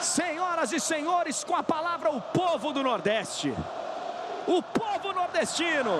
Senhoras e senhores, com a palavra o povo do Nordeste. O povo nordestino.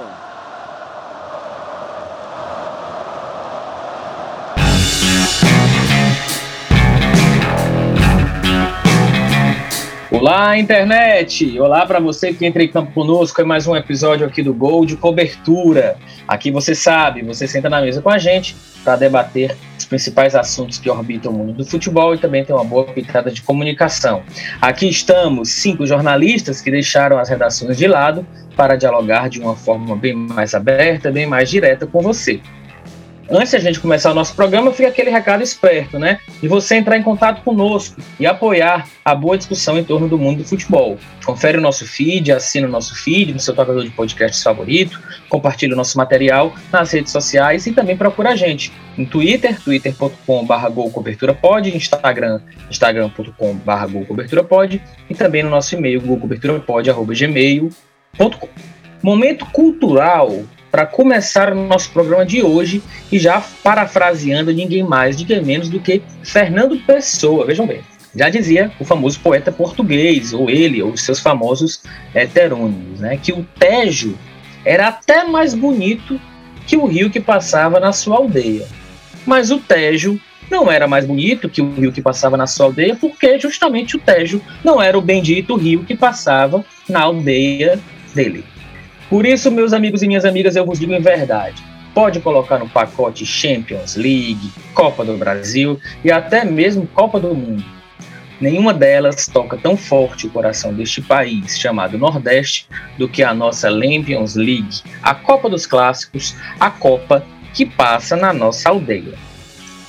Olá, internet! Olá para você que entra em campo conosco. É mais um episódio aqui do Gol de Cobertura. Aqui você sabe, você senta na mesa com a gente para debater os principais assuntos que orbitam o mundo do futebol e também tem uma boa pitada de comunicação. Aqui estamos, cinco jornalistas que deixaram as redações de lado para dialogar de uma forma bem mais aberta, bem mais direta com você. Antes a gente começar o nosso programa, fica aquele recado esperto, né? De você entrar em contato conosco e apoiar a boa discussão em torno do mundo do futebol. Confere o nosso feed, assina o nosso feed no seu tocador de podcasts favorito, compartilhe o nosso material nas redes sociais e também procura a gente no Twitter, twitter.com.br golcoberturapod, Instagram, instagram.com.br golcoberturapod e também no nosso e-mail, golcoberturapod.gmail.com. Momento cultural para começar o nosso programa de hoje e já parafraseando ninguém mais, ninguém menos do que Fernando Pessoa. Vejam bem, já dizia o famoso poeta português, ou ele, ou seus famosos heterônimos, né, que o Tejo era até mais bonito que o rio que passava na sua aldeia. Mas o Tejo não era mais bonito que o rio que passava na sua aldeia, porque justamente o Tejo não era o bendito rio que passava na aldeia dele. Por isso, meus amigos e minhas amigas, eu vos digo em verdade. Pode colocar no pacote Champions League, Copa do Brasil e até mesmo Copa do Mundo. Nenhuma delas toca tão forte o coração deste país, chamado Nordeste, do que a nossa Champions League, a Copa dos Clássicos, a Copa que passa na nossa aldeia.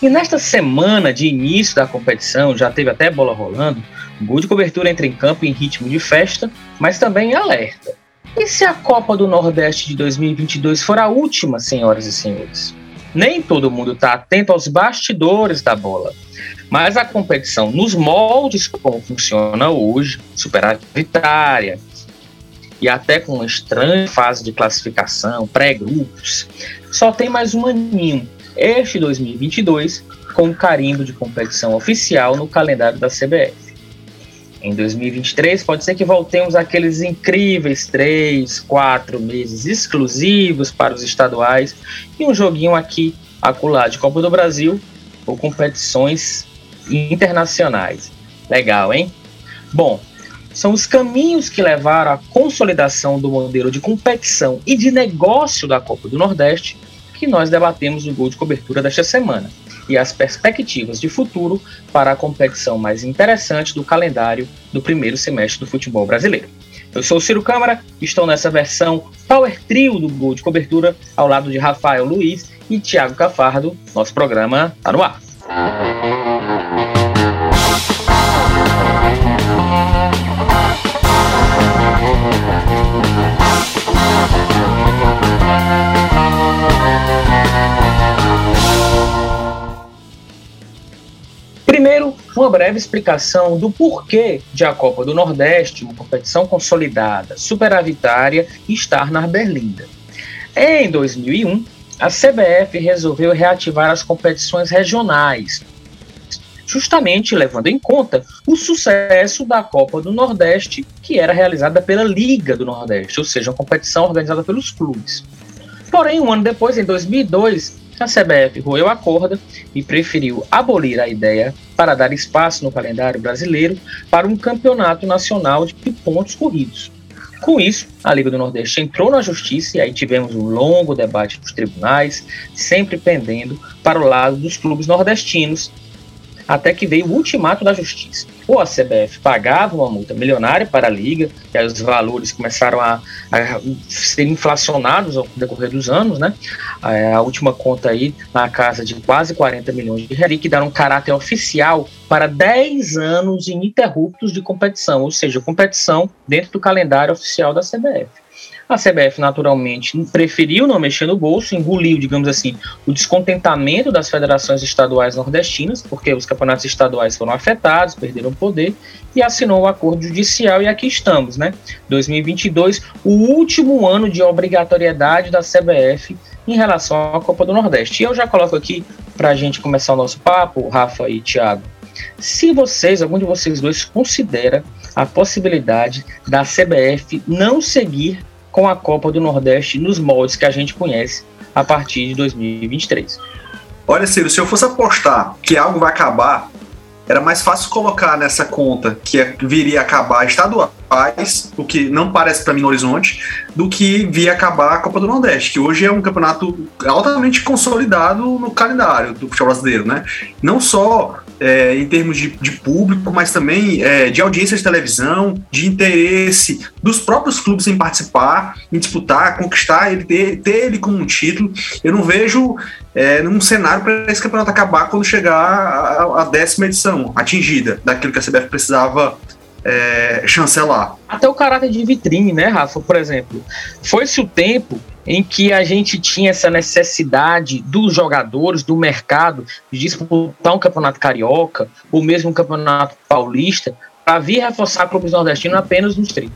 E nesta semana de início da competição, já teve até bola rolando, gol de cobertura entra em campo em ritmo de festa, mas também alerta. E se a Copa do Nordeste de 2022 for a última, senhoras e senhores? Nem todo mundo está atento aos bastidores da bola, mas a competição nos moldes como funciona hoje, superavitária, e até com uma estranha fase de classificação, pré-grupos, só tem mais um aninho, este 2022, com o carimbo de competição oficial no calendário da CBF. Em 2023, pode ser que voltemos àqueles incríveis três, quatro meses exclusivos para os estaduais e um joguinho aqui, acolá de Copa do Brasil ou competições internacionais. Legal, hein? Bom, são os caminhos que levaram à consolidação do modelo de competição e de negócio da Copa do Nordeste que nós debatemos no gol de cobertura desta semana e as perspectivas de futuro para a competição mais interessante do calendário do primeiro semestre do futebol brasileiro. Eu sou o Ciro Câmara, estou nessa versão Power Trio do Gol de Cobertura, ao lado de Rafael Luiz e Thiago Cafardo. Nosso programa está no ar. Primeiro, uma breve explicação do porquê de a Copa do Nordeste, uma competição consolidada, superavitária, estar na Berlinda. Em 2001, a CBF resolveu reativar as competições regionais, justamente levando em conta o sucesso da Copa do Nordeste, que era realizada pela Liga do Nordeste, ou seja, uma competição organizada pelos clubes. Porém, um ano depois, em 2002, a CBF roeu a corda e preferiu abolir a ideia para dar espaço no calendário brasileiro para um campeonato nacional de pontos corridos. Com isso, a Liga do Nordeste entrou na justiça e aí tivemos um longo debate nos tribunais, sempre pendendo para o lado dos clubes nordestinos, até que veio o ultimato da justiça. Ou a CBF pagava uma multa milionária para a Liga, e aí os valores começaram a, a ser inflacionados ao decorrer dos anos, né? A última conta aí na casa de quase 40 milhões de reais, que deram um caráter oficial para 10 anos ininterruptos de competição, ou seja, competição dentro do calendário oficial da CBF. A CBF, naturalmente, preferiu não mexer no bolso, engoliu, digamos assim, o descontentamento das federações estaduais nordestinas, porque os campeonatos estaduais foram afetados, perderam poder, e assinou o acordo judicial, e aqui estamos, né? 2022, o último ano de obrigatoriedade da CBF em relação à Copa do Nordeste. E eu já coloco aqui, para a gente começar o nosso papo, Rafa e Thiago, se vocês, algum de vocês dois, considera a possibilidade da CBF não seguir com a Copa do Nordeste nos moldes que a gente conhece a partir de 2023. Olha, Ciro, se eu fosse apostar que algo vai acabar, era mais fácil colocar nessa conta que é, viria acabar estaduais, o que não parece para mim no horizonte, do que via acabar a Copa do Nordeste, que hoje é um campeonato altamente consolidado no calendário do futebol brasileiro, né? Não só é, em termos de, de, público, mas também é, de audiência de televisão, de interesse dos próprios clubes em participar, em disputar, conquistar, ele ter, ter ele como um título. Eu não vejo é, num cenário para esse campeonato acabar quando chegar a, a, décima edição atingida daquilo que a CBF precisava é, chancelar. Até o caráter de vitrine, né, Rafa? Por exemplo, foi-se o tempo em que a gente tinha essa necessidade dos jogadores, do mercado, de disputar um campeonato carioca, ou mesmo um campeonato paulista, para vir reforçar clubes nordestinos apenas nos 30.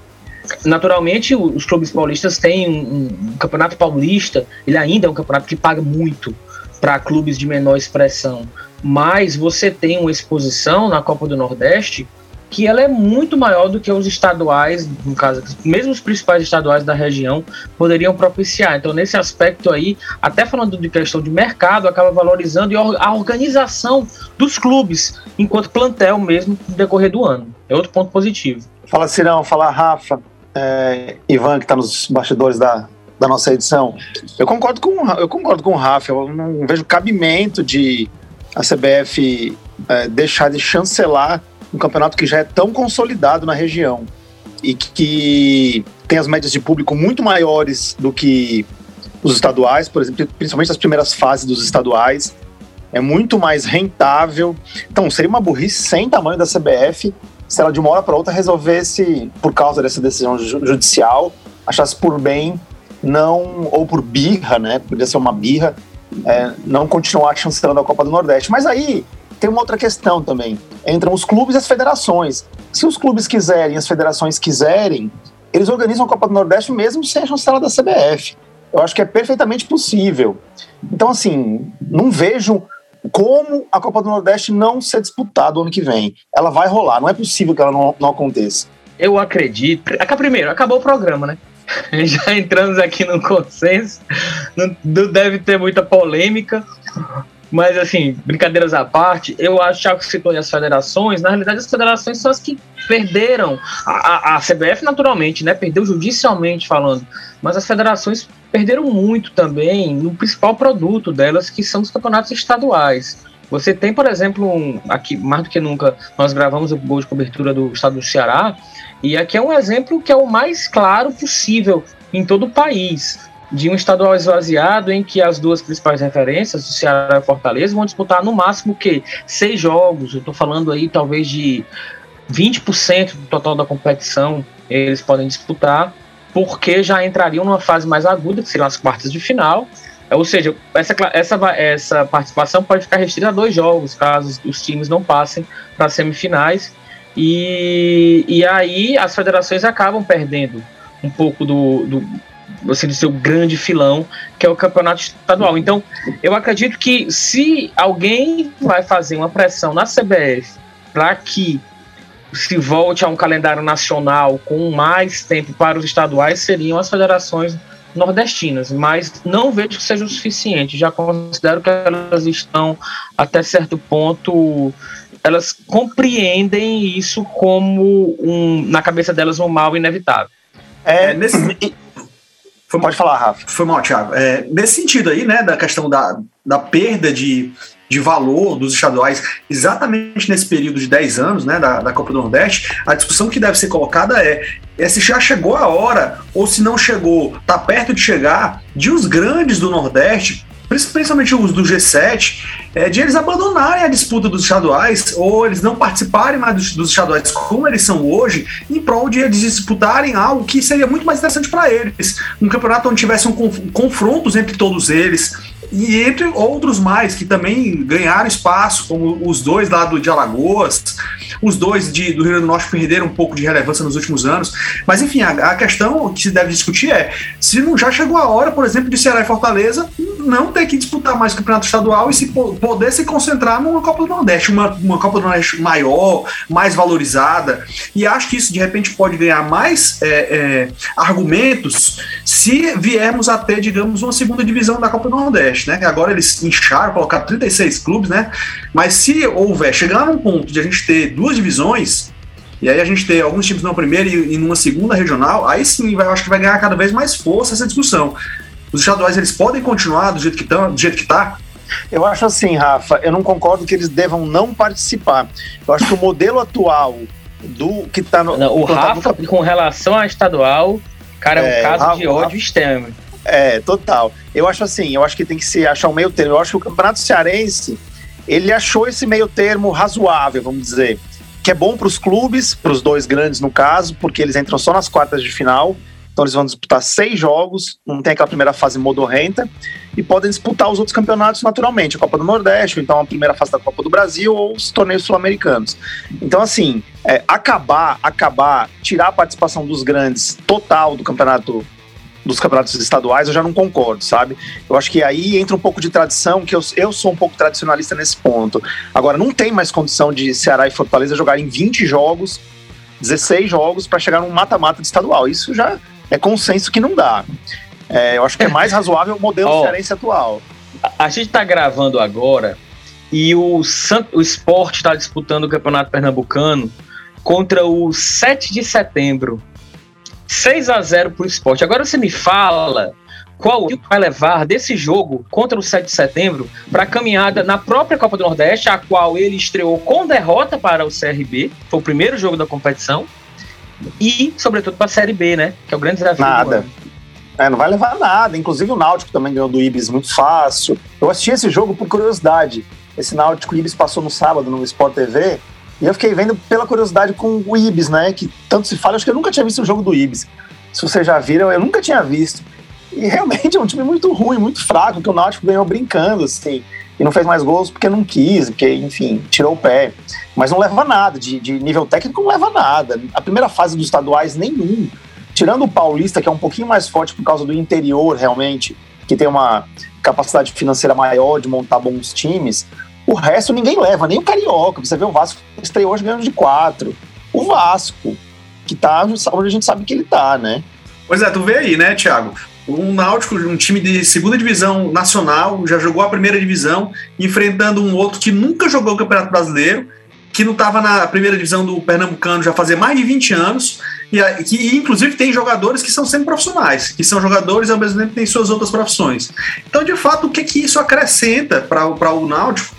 Naturalmente, os clubes paulistas têm um, um, campeonato paulista, ele ainda é um campeonato que paga muito para clubes de menor expressão, mas você tem uma exposição na Copa do Nordeste que ela é muito maior do que os estaduais, no caso, mesmo os principais estaduais da região poderiam propiciar. Então, nesse aspecto aí, até falando de questão de mercado, acaba valorizando a organização dos clubes enquanto plantel mesmo no decorrer do ano. É outro ponto positivo. Fala Cirão, fala Rafa, é, Ivan que está nos bastidores da, da nossa edição. Eu concordo com eu concordo com o Rafa. Eu não vejo cabimento de a CBF é, deixar de chancelar um campeonato que já é tão consolidado na região e que tem as médias de público muito maiores do que os estaduais, por exemplo, principalmente as primeiras fases dos estaduais, é muito mais rentável. Então, seria uma burrice sem tamanho da CBF se ela de uma hora para outra resolvesse, por causa dessa decisão judicial, achasse por bem não, ou por birra, né? Podia ser uma birra, é, não continuar chancelando a Copa do Nordeste. Mas aí tem uma outra questão também. Entram os clubes e as federações. Se os clubes quiserem, as federações quiserem, eles organizam a Copa do Nordeste mesmo sem a chancela da CBF. Eu acho que é perfeitamente possível. Então, assim, não vejo como a Copa do Nordeste não ser disputada ano que vem. Ela vai rolar, não é possível que ela não, não aconteça. Eu acredito. Primeiro, acabou o programa, né? Já entramos aqui no consenso. Não deve ter muita polêmica. Mas, assim, brincadeiras à parte, eu acho que você citou as federações, na realidade as federações são as que perderam. A, a, a, CBF, naturalmente, né, perdeu judicialmente falando, mas as federações perderam muito também no principal produto delas, que são os campeonatos estaduais. Você tem, por exemplo, um, aqui, mais do que nunca, nós gravamos o gol de cobertura do estado do Ceará, e aqui é um exemplo que é o mais claro possível em todo o país de um estadual esvaziado em que as duas principais referências, o Ceará e Fortaleza, vão disputar no máximo que seis jogos. Eu estou falando aí talvez de 20% do total da competição eles podem disputar, porque já entrariam numa fase mais aguda, que seriam as quartas de final. Ou seja, essa, essa, essa participação pode ficar restrita a dois jogos, caso os times não passem para semifinais. E, e aí as federações acabam perdendo um pouco do, do você do seu grande filão, que é o campeonato estadual. Então, eu acredito que se alguém vai fazer uma pressão na CBF para que se volte a um calendário nacional com mais tempo para os estaduais, seriam as federações nordestinas, mas não vejo que seja o suficiente. Já considero que elas estão, até certo ponto, elas compreendem isso como, um, na cabeça delas, um mal inevitável. É, nesse, foi Pode falar, Rafa. Foi mal, Thiago. É, nesse sentido aí, né, da questão da, da perda de, de valor dos estaduais, exatamente nesse período de 10 anos, né, da, da Copa do Nordeste, a discussão que deve ser colocada é, é se já chegou a hora, ou se não chegou, tá perto de chegar, de os grandes do Nordeste principalmente os do G7, é, de eles abandonarem a disputa dos estaduais ou eles não participarem mais dos, dos estaduais como eles são hoje, em prol de eles disputarem algo que seria muito mais interessante para eles. Um campeonato onde tivesse um confrontos entre todos eles, e entre outros mais que também ganharam espaço, como os dois lá do de Alagoas, os dois de, do Rio Grande do Norte perderam um pouco de relevância nos últimos anos. Mas enfim, a, a questão que se deve discutir é se não já chegou a hora, por exemplo, de Ceará e Fortaleza não ter que disputar mais o campeonato estadual e se poder se concentrar numa Copa do Nordeste, uma, uma Copa do Nordeste maior, mais valorizada. E acho que isso de repente pode ganhar mais é, é, argumentos se viermos a ter, digamos, uma segunda divisão da Copa do Nordeste, né? Agora eles incharam, colocaram 36 clubes, né? Mas se houver, chegar num ponto de a gente ter duas divisões, e aí a gente ter alguns times numa primeira e, e numa segunda regional, aí sim vai, eu acho que vai ganhar cada vez mais força essa discussão. Os estaduais eles podem continuar do jeito que estão, do jeito que está? Eu acho assim, Rafa, eu não concordo que eles devam não participar. Eu acho que o modelo atual do que está no. Não, o Rafa, tá com relação à estadual, cara, é um caso Rafa, de ódio extremo. É, total. Eu acho assim, eu acho que tem que se achar um meio termo. Eu acho que o Campeonato Cearense, ele achou esse meio termo razoável, vamos dizer que é bom para os clubes, para os dois grandes no caso, porque eles entram só nas quartas de final. Então eles vão disputar seis jogos, não tem aquela primeira fase modorrenta, e podem disputar os outros campeonatos naturalmente, a Copa do Nordeste, ou então a primeira fase da Copa do Brasil, ou os torneios sul-americanos. Então, assim, é, acabar, acabar, tirar a participação dos grandes total do campeonato dos campeonatos estaduais, eu já não concordo, sabe? Eu acho que aí entra um pouco de tradição, que eu, eu sou um pouco tradicionalista nesse ponto. Agora, não tem mais condição de Ceará e Fortaleza jogarem 20 jogos, 16 jogos, para chegar num mata-mata de estadual. Isso já é consenso que não dá. É, eu acho que é mais razoável o modelo oh, cearense atual. A, a gente está gravando agora e o, o esporte está disputando o Campeonato Pernambucano contra o 7 de setembro 6 a 0 para o esporte. Agora você me fala qual vai levar desse jogo contra o 7 de setembro para a caminhada na própria Copa do Nordeste, a qual ele estreou com derrota para o CRB, foi o primeiro jogo da competição, e, sobretudo, para a Série B, né? Que é o grande desafio. Nada. É, não vai levar nada. Inclusive o Náutico também ganhou do Ibis muito fácil. Eu assisti esse jogo por curiosidade. Esse Náutico Ibis passou no sábado no Sport TV e eu fiquei vendo pela curiosidade com o Ibis, né? Que tanto se fala, acho que eu nunca tinha visto o jogo do Ibis. Se vocês já viram, eu nunca tinha visto. E realmente é um time muito ruim, muito fraco, que o Náutico ganhou brincando, assim. E não fez mais gols porque não quis, porque, enfim, tirou o pé. Mas não leva nada, de, de nível técnico não leva nada. A primeira fase dos estaduais, nenhum. Tirando o Paulista, que é um pouquinho mais forte por causa do interior, realmente, que tem uma capacidade financeira maior de montar bons times, o resto ninguém leva, nem o Carioca. Você vê o Vasco estreou hoje ganhando de quatro. O Vasco, que tá onde a gente sabe que ele tá, né? Pois é, tu vê aí, né, Thiago? Um Náutico, um time de segunda divisão nacional, já jogou a primeira divisão, enfrentando um outro que nunca jogou o Campeonato Brasileiro, que não estava na primeira divisão do Pernambucano já fazia mais de 20 anos, e que inclusive tem jogadores que são sempre profissionais, que são jogadores e ao mesmo tempo têm suas outras profissões. Então, de fato, o que, que isso acrescenta para o Náutico?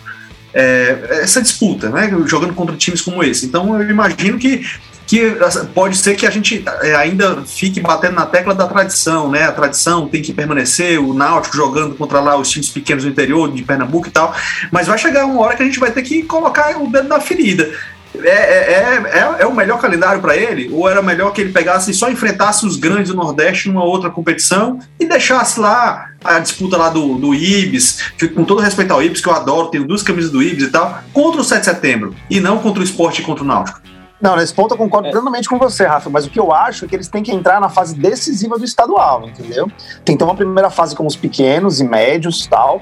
É, essa disputa, né? Jogando contra times como esse. Então eu imagino que que pode ser que a gente é, ainda fique batendo na tecla da tradição, né? A tradição tem que permanecer, o Náutico jogando contra lá os times pequenos do interior, de Pernambuco e tal, mas vai chegar uma hora que a gente vai ter que colocar o dedo na ferida. É, é, é, é, é o melhor calendário para ele? Ou era melhor que ele pegasse e só enfrentasse os grandes do Nordeste numa outra competição e deixasse lá a disputa lá do, do Ibis, que, com todo respeito ao Ibis, que eu adoro, tenho duas camisas do Ibis e tal, contra o 7 de setembro, e não contra o esporte e contra o Náutico? Não, nesse ponto eu concordo é. plenamente com você, Rafa, mas o que eu acho é que eles têm que entrar na fase decisiva do estadual, entendeu? Tem que ter uma primeira fase com os pequenos e médios tal,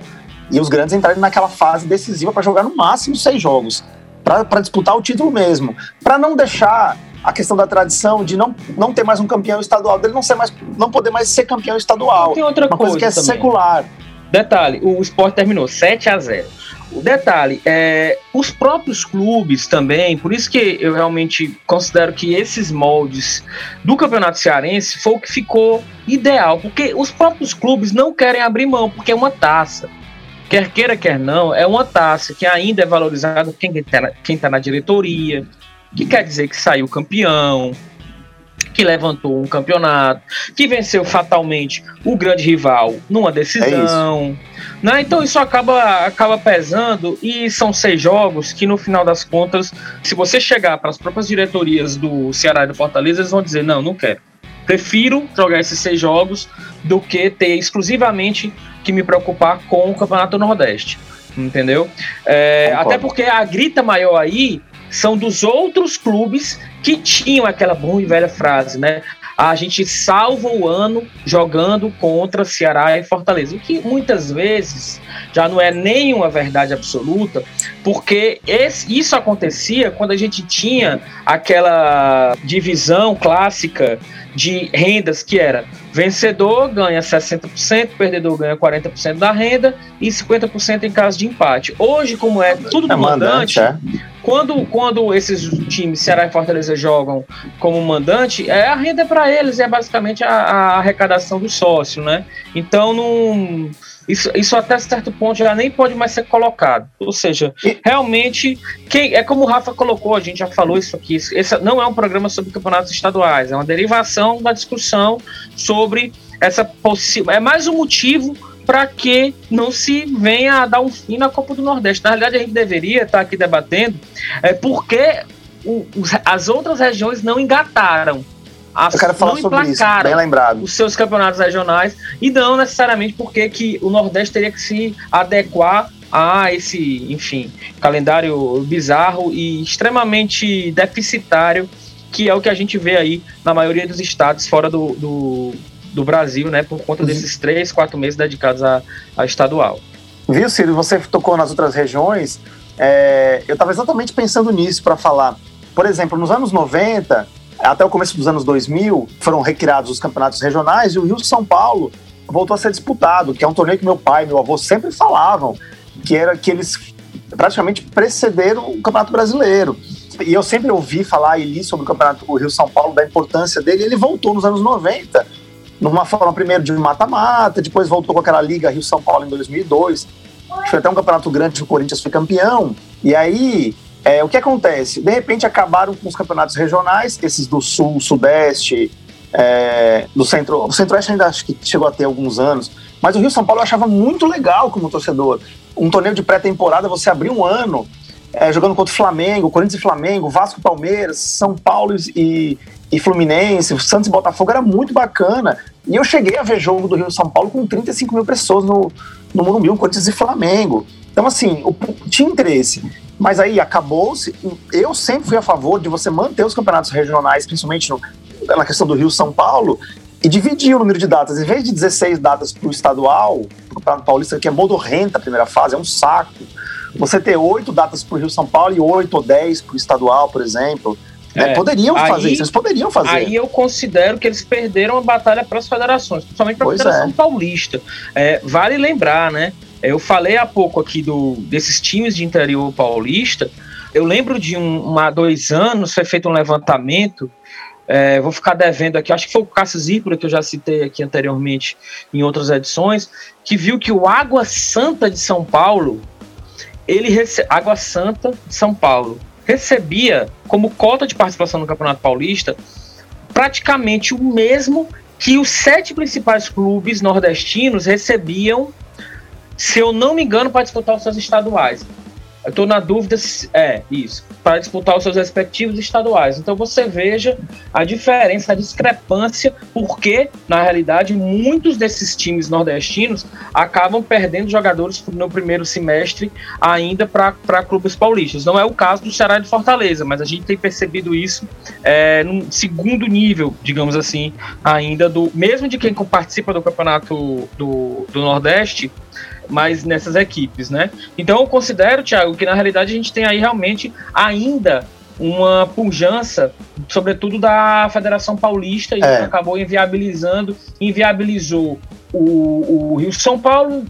e os grandes entrarem naquela fase decisiva para jogar no máximo seis jogos para disputar o título mesmo, para não deixar a questão da tradição de não, não ter mais um campeão estadual, dele não ser mais não poder mais ser campeão estadual. Tem outra uma coisa, coisa que é também. secular. Detalhe, o esporte terminou 7 a 0. O detalhe, é, os próprios clubes também, por isso que eu realmente considero que esses moldes do Campeonato Cearense foi o que ficou ideal, porque os próprios clubes não querem abrir mão, porque é uma taça quer queira, quer não, é uma taça que ainda é valorizada quem está quem tá na diretoria, que quer dizer que saiu campeão, que levantou um campeonato, que venceu fatalmente o grande rival numa decisão. É né? Então isso acaba, acaba pesando e são seis jogos que no final das contas, se você chegar para as próprias diretorias do Ceará e do Fortaleza, eles vão dizer, não, não quero. Prefiro jogar esses seis jogos do que ter exclusivamente que me preocupar com o Campeonato Nordeste. Entendeu? É, até porque a grita maior aí são dos outros clubes que tinham aquela boa e velha frase, né? a gente salva o ano jogando contra Ceará e Fortaleza, o que muitas vezes já não é nem uma verdade absoluta, porque esse, isso acontecia quando a gente tinha aquela divisão clássica de rendas que era vencedor ganha 60%, perdedor ganha 40% da renda e 50% em caso de empate. Hoje, como é tudo é mandante, mandante é. quando, quando esses times Ceará e Fortaleza jogam como mandante, é a renda é para eles, é basicamente a, a arrecadação do sócio, né? Então não isso, isso até certo ponto já nem pode mais ser colocado. Ou seja, realmente, quem é como o Rafa colocou, a gente já falou isso aqui. Esse não é um programa sobre campeonatos estaduais, é uma derivação da discussão sobre essa possível. É mais um motivo para que não se venha a dar um fim na Copa do Nordeste. Na realidade, a gente deveria estar aqui debatendo é, porque o, as outras regiões não engataram eu quero falar sobre isso, bem lembrado. os seus campeonatos regionais e não necessariamente porque que o Nordeste teria que se adequar a esse, enfim, calendário bizarro e extremamente deficitário que é o que a gente vê aí na maioria dos estados fora do, do, do Brasil, né, por conta uhum. desses três, quatro meses dedicados a, a estadual. Viu, Ciro? Você tocou nas outras regiões. É, eu estava exatamente pensando nisso para falar. Por exemplo, nos anos 90, até o começo dos anos 2000, foram recriados os campeonatos regionais e o Rio São Paulo voltou a ser disputado, que é um torneio que meu pai e meu avô sempre falavam, que era que eles praticamente precederam o Campeonato Brasileiro. E eu sempre ouvi falar e li sobre o Campeonato do Rio São Paulo, da importância dele, ele voltou nos anos 90, numa forma primeiro de mata-mata, depois voltou com aquela Liga Rio São Paulo em 2002. Foi até um campeonato grande que o Corinthians foi campeão. E aí é, o que acontece? De repente acabaram com os campeonatos regionais, esses do Sul, Sudeste, é, do Centro. O Centro-Oeste ainda acho que chegou a ter alguns anos, mas o Rio São Paulo eu achava muito legal como torcedor. Um torneio de pré-temporada, você abrir um ano é, jogando contra o Flamengo, Corinthians e Flamengo, Vasco Palmeiras, São Paulo e, e Fluminense, Santos e Botafogo, era muito bacana. E eu cheguei a ver jogo do Rio São Paulo com 35 mil pessoas no, no Morumbi, Corinthians e Flamengo. Então, assim, o, tinha interesse. Mas aí acabou-se. Eu sempre fui a favor de você manter os campeonatos regionais, principalmente no, na questão do Rio São Paulo, e dividir o número de datas. Em vez de 16 datas para o estadual, o Campeonato Paulista, que é modorrenta a primeira fase, é um saco. Você ter oito datas para o Rio São Paulo e oito ou dez para o estadual, por exemplo. É, é, poderiam aí, fazer isso, eles poderiam fazer. Aí eu considero que eles perderam a batalha para as federações, principalmente para a Federação é. Paulista. É, vale lembrar, né? Eu falei há pouco aqui do, desses times de interior paulista. Eu lembro de um, um há dois anos foi feito um levantamento. É, vou ficar devendo aqui, acho que foi o Cássio Zípora que eu já citei aqui anteriormente em outras edições, que viu que o Água Santa de São Paulo, ele rece... Água Santa de São Paulo recebia como cota de participação no Campeonato Paulista praticamente o mesmo que os sete principais clubes nordestinos recebiam se eu não me engano, para disputar os seus estaduais. Eu estou na dúvida se é isso, para disputar os seus respectivos estaduais. Então você veja a diferença, a discrepância, porque na realidade muitos desses times nordestinos acabam perdendo jogadores no primeiro semestre ainda para clubes paulistas. Não é o caso do Ceará de Fortaleza, mas a gente tem percebido isso é, no segundo nível, digamos assim, ainda do mesmo de quem participa do campeonato do, do Nordeste mais nessas equipes, né? Então eu considero, Thiago, que na realidade a gente tem aí realmente ainda uma pujança, sobretudo da Federação Paulista, e é. acabou inviabilizando, inviabilizou o, o Rio São Paulo,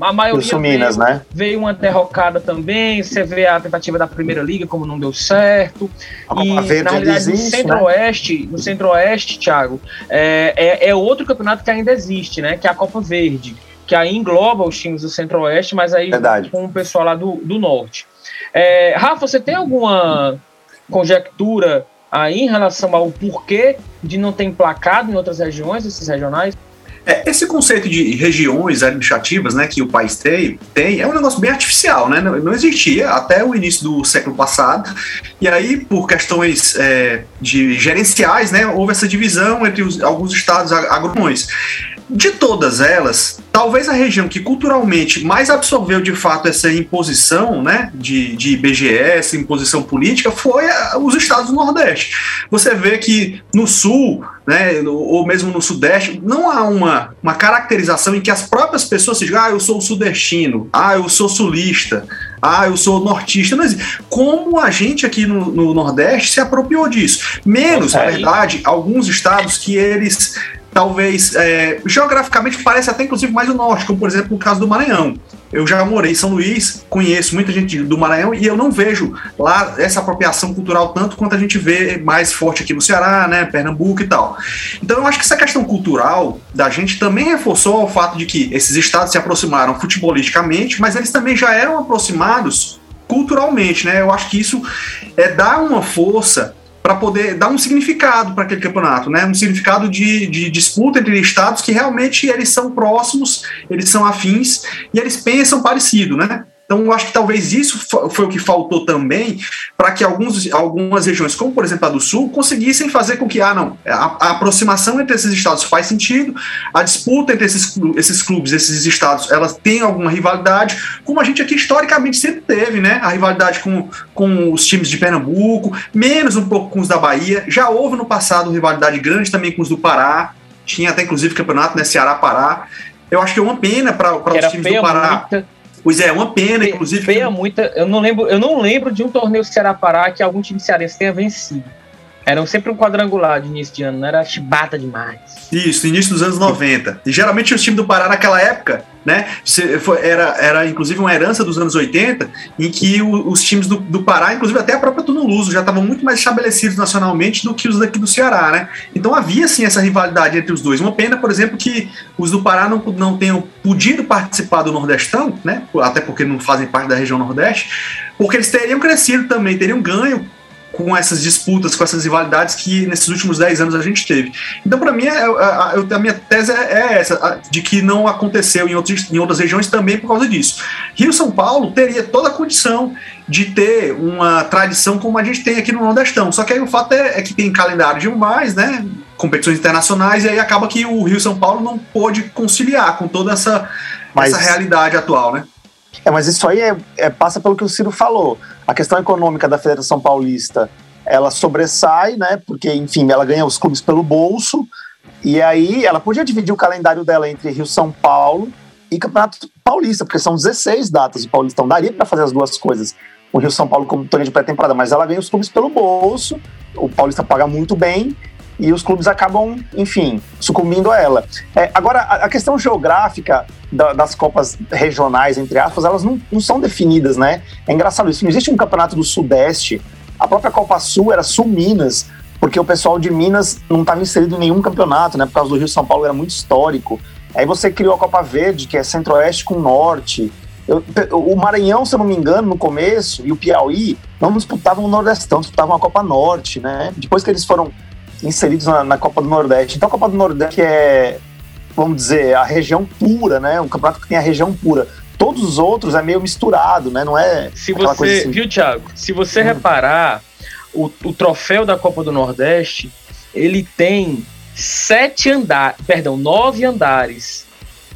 a maioria Minas, veio, né? veio uma derrocada também. Você vê a tentativa da Primeira Liga como não deu certo. A e na realidade existe, no Centro-Oeste, né? no Centro-Oeste, Thiago, é, é, é, outro campeonato que ainda existe, né? Que é a Copa Verde que aí engloba os times do Centro-Oeste, mas aí Verdade. com o pessoal lá do, do Norte. É, Rafa, você tem alguma conjectura aí em relação ao porquê de não ter emplacado em outras regiões, esses regionais? É, esse conceito de regiões administrativas né, que o país tem, tem é um negócio bem artificial, né? Não, não existia até o início do século passado. E aí, por questões é, de gerenciais, né, houve essa divisão entre os, alguns estados agrônomos. De todas elas, talvez a região que culturalmente mais absorveu de fato essa imposição né, de, de IBGS, imposição política, foi a, os estados do Nordeste. Você vê que no Sul, né, ou mesmo no Sudeste, não há uma, uma caracterização em que as próprias pessoas se digam, ah, eu sou sudestino, ah, eu sou sulista, ah, eu sou nortista. Mas como a gente aqui no, no Nordeste se apropriou disso? Menos, na verdade, alguns estados que eles talvez é, geograficamente parece até inclusive mais o norte, como por exemplo no caso do Maranhão. Eu já morei em São Luís, conheço muita gente do Maranhão e eu não vejo lá essa apropriação cultural tanto quanto a gente vê mais forte aqui no Ceará, né, Pernambuco e tal. Então eu acho que essa questão cultural da gente também reforçou o fato de que esses estados se aproximaram futebolisticamente, mas eles também já eram aproximados culturalmente, né? Eu acho que isso é dar uma força para poder dar um significado para aquele campeonato, né? Um significado de, de, disputa entre estados que realmente eles são próximos, eles são afins e eles pensam parecido, né? Então, eu acho que talvez isso foi o que faltou também para que alguns, algumas regiões, como por exemplo a do Sul, conseguissem fazer com que, ah, não, a, a aproximação entre esses estados faz sentido, a disputa entre esses, esses clubes, esses estados, elas têm alguma rivalidade, como a gente aqui historicamente sempre teve, né? A rivalidade com, com os times de Pernambuco, menos um pouco com os da Bahia. Já houve no passado rivalidade grande também com os do Pará, tinha até inclusive campeonato, né? Ceará-Pará. Eu acho que é uma pena para os times do Pará. Muita Pois é, uma pena, inclusive. Feia que... muita. Eu não lembro, eu não lembro de um torneio Ceará-Pará que algum time cearense tenha vencido. Era sempre um quadrangular de início de ano, não era chibata demais. Isso, início dos anos 90. E geralmente os times do Pará naquela época, né? Era, era inclusive uma herança dos anos 80, em que os times do, do Pará, inclusive até a própria Tunuluso, já estavam muito mais estabelecidos nacionalmente do que os daqui do Ceará, né? Então havia sim essa rivalidade entre os dois. Uma pena, por exemplo, que os do Pará não, não tenham podido participar do Nordestão, né? Até porque não fazem parte da região Nordeste, porque eles teriam crescido também, teriam ganho com essas disputas, com essas rivalidades que nesses últimos 10 anos a gente teve. Então, para mim, é, a, a, minha tese é, é essa, de que não aconteceu em, outros, em outras regiões também por causa disso. Rio São Paulo teria toda a condição de ter uma tradição como a gente tem aqui no Nordestão. Só que aí o fato é, é que tem calendário demais, né? Competições internacionais, e aí acaba que o Rio São Paulo não pôde conciliar com toda essa, Mas... essa realidade atual, né? É, mas isso aí é, é, passa pelo que o Ciro falou. A questão econômica da Federação Paulista, ela sobressai, né? Porque, enfim, ela ganha os clubes pelo bolso. E aí ela podia dividir o calendário dela entre Rio São Paulo e Campeonato Paulista, porque são 16 datas de Paulistão. Daria para fazer as duas coisas. O Rio São Paulo como torneio de pré-temporada, mas ela ganha os clubes pelo bolso. O Paulista paga muito bem e os clubes acabam, enfim, sucumbindo a ela. É, agora, a, a, questão geográfica da, das Copas regionais, entre aspas, elas não, não são definidas, né? É engraçado isso. Não existe um campeonato do Sudeste. A própria Copa Sul era Sul-Minas, porque o pessoal de Minas não estava inserido em nenhum campeonato, né? Por causa do Rio São Paulo era muito histórico. Aí você criou a Copa Verde, que é Centro-Oeste com Norte. Eu, o Maranhão, se eu não me engano, no começo, e o Piauí não disputavam o Nordestão, disputavam a Copa Norte, né? Depois que eles foram inseridos na, na, Copa do Nordeste. Então a Copa do Nordeste é, vamos dizer, a região pura, né? Um campeonato que tem a região pura. Todos os outros é meio misturado, né? Não é. Se você, assim. viu, Thiago? Se você hum. reparar, o, o troféu da Copa do Nordeste, ele tem sete andares, perdão, nove andares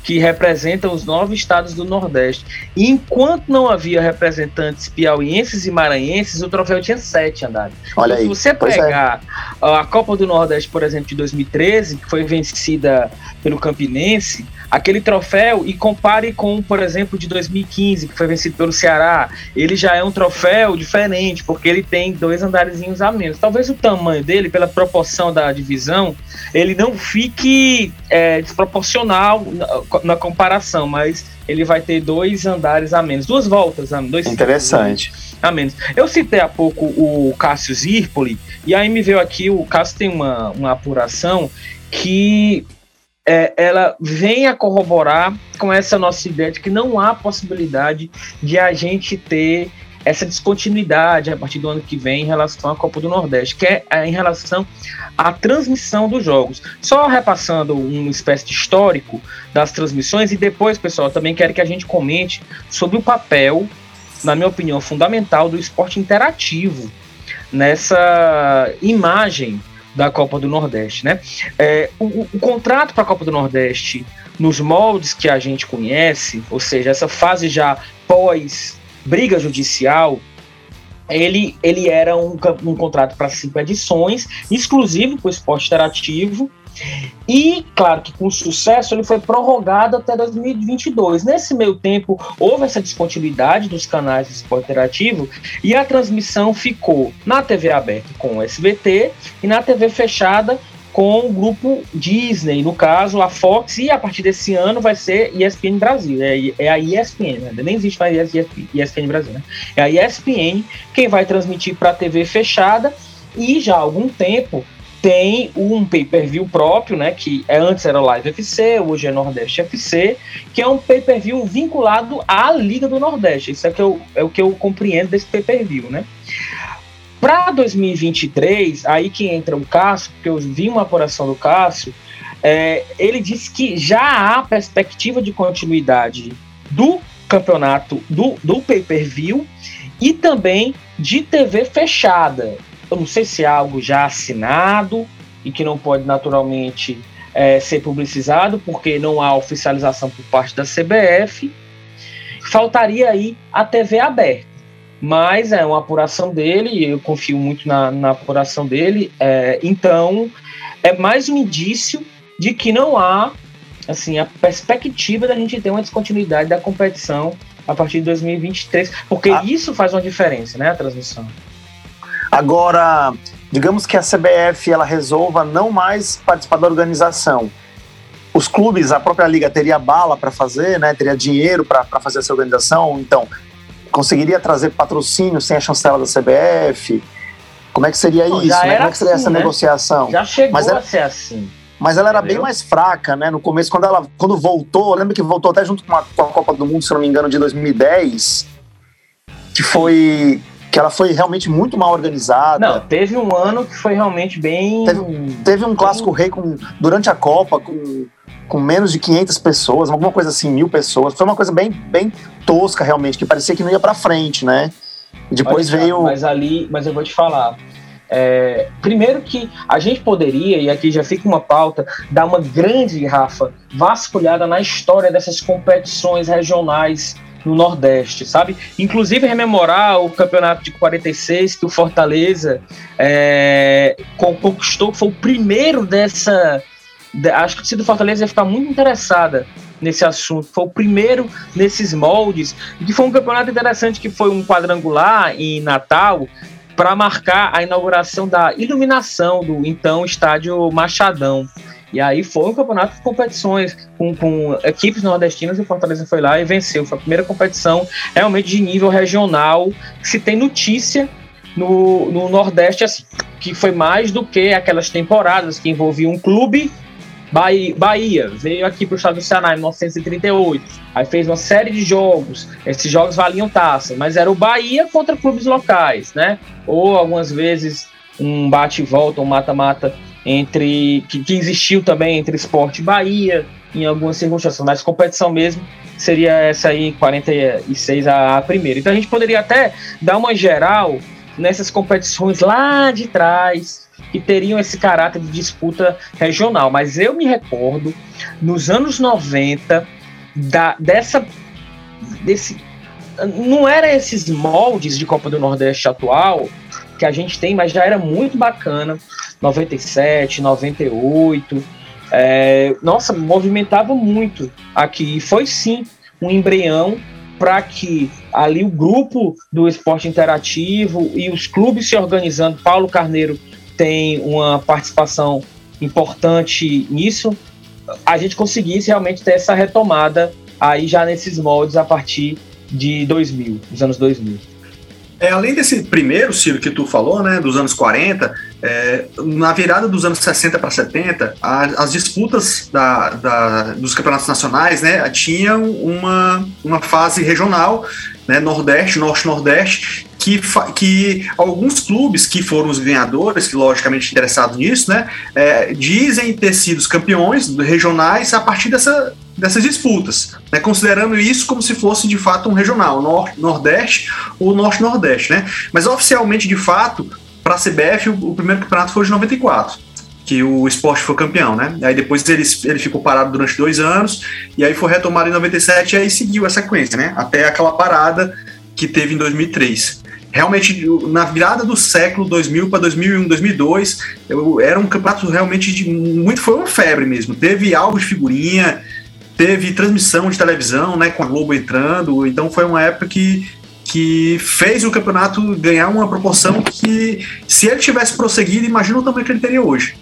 que representam os nove estados do Nordeste. E enquanto não havia representantes piauienses e maranhenses, o troféu tinha sete andares. Olha então, aí. Se você é. pegar é. a Copa do Nordeste, por exemplo, de 2013, que foi vencida pelo Campinense, aquele troféu e compare com, por exemplo, de 2015, que foi vencido pelo Ceará, ele já é um troféu diferente, porque ele tem dois andarezinhos a menos. Talvez o tamanho dele, pela proporção da divisão, ele não fique é, desproporcional na, na, comparação, mas ele vai ter dois andares a menos, duas voltas a dois Interessante. A menos. Eu citei há pouco o Cássio Zirpoli, e aí me veio aqui, o Cássio tem uma, uma apuração que é, ela vem a corroborar com essa nossa ideia de que não há possibilidade de a gente ter essa descontinuidade a partir do ano que vem em relação à Copa do Nordeste, que é, é em relação à transmissão dos jogos. Só repassando uma espécie de histórico das transmissões e depois, pessoal, também quero que a gente comente sobre o papel, na minha opinião, fundamental do esporte interativo nessa imagem da Copa do Nordeste, né? É, o, o contrato para a Copa do Nordeste, nos moldes que a gente conhece, ou seja, essa fase já pós briga judicial, ele, ele era um, um contrato para cinco edições, exclusivo para o esporte interativo, e, claro que com sucesso, ele foi prorrogado até 2022. Nesse meio tempo, houve essa descontinuidade dos canais de esporte interativo e a transmissão ficou na TV aberta com o SBT e na TV fechada com o grupo Disney, no caso a Fox, e a partir desse ano vai ser ESPN Brasil, é, é a ESPN, né? nem existe mais ESPN Brasil, né? É a ESPN quem vai transmitir para a TV fechada e já há algum tempo tem um pay-per-view próprio, né, que é, antes era Live FC, hoje é Nordeste FC, que é um pay-per-view vinculado à Liga do Nordeste. Isso é, que eu, é o que eu compreendo desse pay-per-view, né? Para 2023, aí que entra o Cássio, porque eu vi uma apuração do Cássio, é, ele disse que já há perspectiva de continuidade do campeonato, do, do pay-per-view e também de TV fechada eu não sei se é algo já assinado e que não pode naturalmente é, ser publicizado, porque não há oficialização por parte da CBF. Faltaria aí a TV aberta. Mas é uma apuração dele, e eu confio muito na, na apuração dele. É, então, é mais um indício de que não há assim a perspectiva da gente ter uma descontinuidade da competição a partir de 2023, porque ah. isso faz uma diferença, né, a transmissão. Agora, digamos que a CBF ela resolva não mais participar da organização. Os clubes, a própria liga teria bala para fazer, né? Teria dinheiro para fazer essa organização. Então, conseguiria trazer patrocínio sem a chancela da CBF? Como é que seria isso? Né? Como é que seria assim, essa né? negociação? Já chegou mas a ser assim. Mas ela era Entendeu? bem mais fraca, né? No começo, quando ela quando voltou, lembra que voltou até junto com a, com a Copa do Mundo, se não me engano, de 2010, que foi que ela foi realmente muito mal organizada. Não, teve um ano que foi realmente bem. Teve, teve um clássico rei com, durante a Copa com, com menos de 500 pessoas, alguma coisa assim, mil pessoas. Foi uma coisa bem, bem tosca, realmente, que parecia que não ia para frente, né? E depois Olha, veio. Mas ali, mas eu vou te falar. É, primeiro que a gente poderia, e aqui já fica uma pauta, dar uma grande, Rafa, vasculhada na história dessas competições regionais no Nordeste, sabe? Inclusive rememorar o campeonato de 46 que o Fortaleza é, conquistou, foi o primeiro dessa. Acho que o do Fortaleza ia ficar muito interessada nesse assunto. Foi o primeiro nesses moldes, que foi um campeonato interessante que foi um quadrangular em Natal para marcar a inauguração da iluminação do então estádio Machadão. E aí foi um campeonato de competições com, com equipes nordestinas e o Fortaleza foi lá e venceu. Foi a primeira competição realmente de nível regional que se tem notícia no, no Nordeste, assim, que foi mais do que aquelas temporadas que envolviam um clube Bahia, veio aqui para o estado do Ceará em 1938. Aí fez uma série de jogos. Esses jogos valiam taça, mas era o Bahia contra clubes locais, né? Ou algumas vezes um bate e volta, um mata-mata entre que, que existiu também entre esporte e Bahia em algumas circunstâncias, mas competição mesmo seria essa aí 46 a, a primeira. Então a gente poderia até dar uma geral nessas competições lá de trás que teriam esse caráter de disputa regional, mas eu me recordo nos anos 90 da dessa desse não era esses moldes de Copa do Nordeste atual que a gente tem, mas já era muito bacana 97, 98. É, nossa, movimentava muito aqui. E foi sim um embrião para que ali o grupo do esporte interativo e os clubes se organizando, Paulo Carneiro tem uma participação importante nisso, a gente conseguisse realmente ter essa retomada aí já nesses moldes a partir de 2000, dos anos 2000. É, além desse primeiro, Ciro, que tu falou, né, dos anos 40, é, na virada dos anos 60 para 70, a, as disputas da, da, dos campeonatos nacionais né, tinham uma, uma fase regional, né, Nordeste, Norte-Nordeste, que, que alguns clubes que foram os ganhadores, que logicamente interessados nisso, né, é, dizem ter sido os campeões regionais a partir dessa, dessas disputas, né, considerando isso como se fosse de fato um regional, Norte, Nordeste ou Norte-Nordeste. Né? Mas oficialmente, de fato, para a CBF, o, o, primeiro campeonato foi de 94. que o esporte foi campeão, né? Aí depois ele, ele ficou parado durante dois anos, e aí foi retomado em 97, e aí seguiu a sequência, né? Até aquela parada que teve em 2003. Realmente, na virada do século 2000 para 2001, 2002, eu, era um campeonato realmente de muito. Foi uma febre mesmo. Teve álbum de figurinha, teve transmissão de televisão, né? Com a Globo entrando. Então foi uma época que que fez o campeonato ganhar uma proporção que, se ele tivesse prosseguido, imagina o tamanho que ele teria hoje.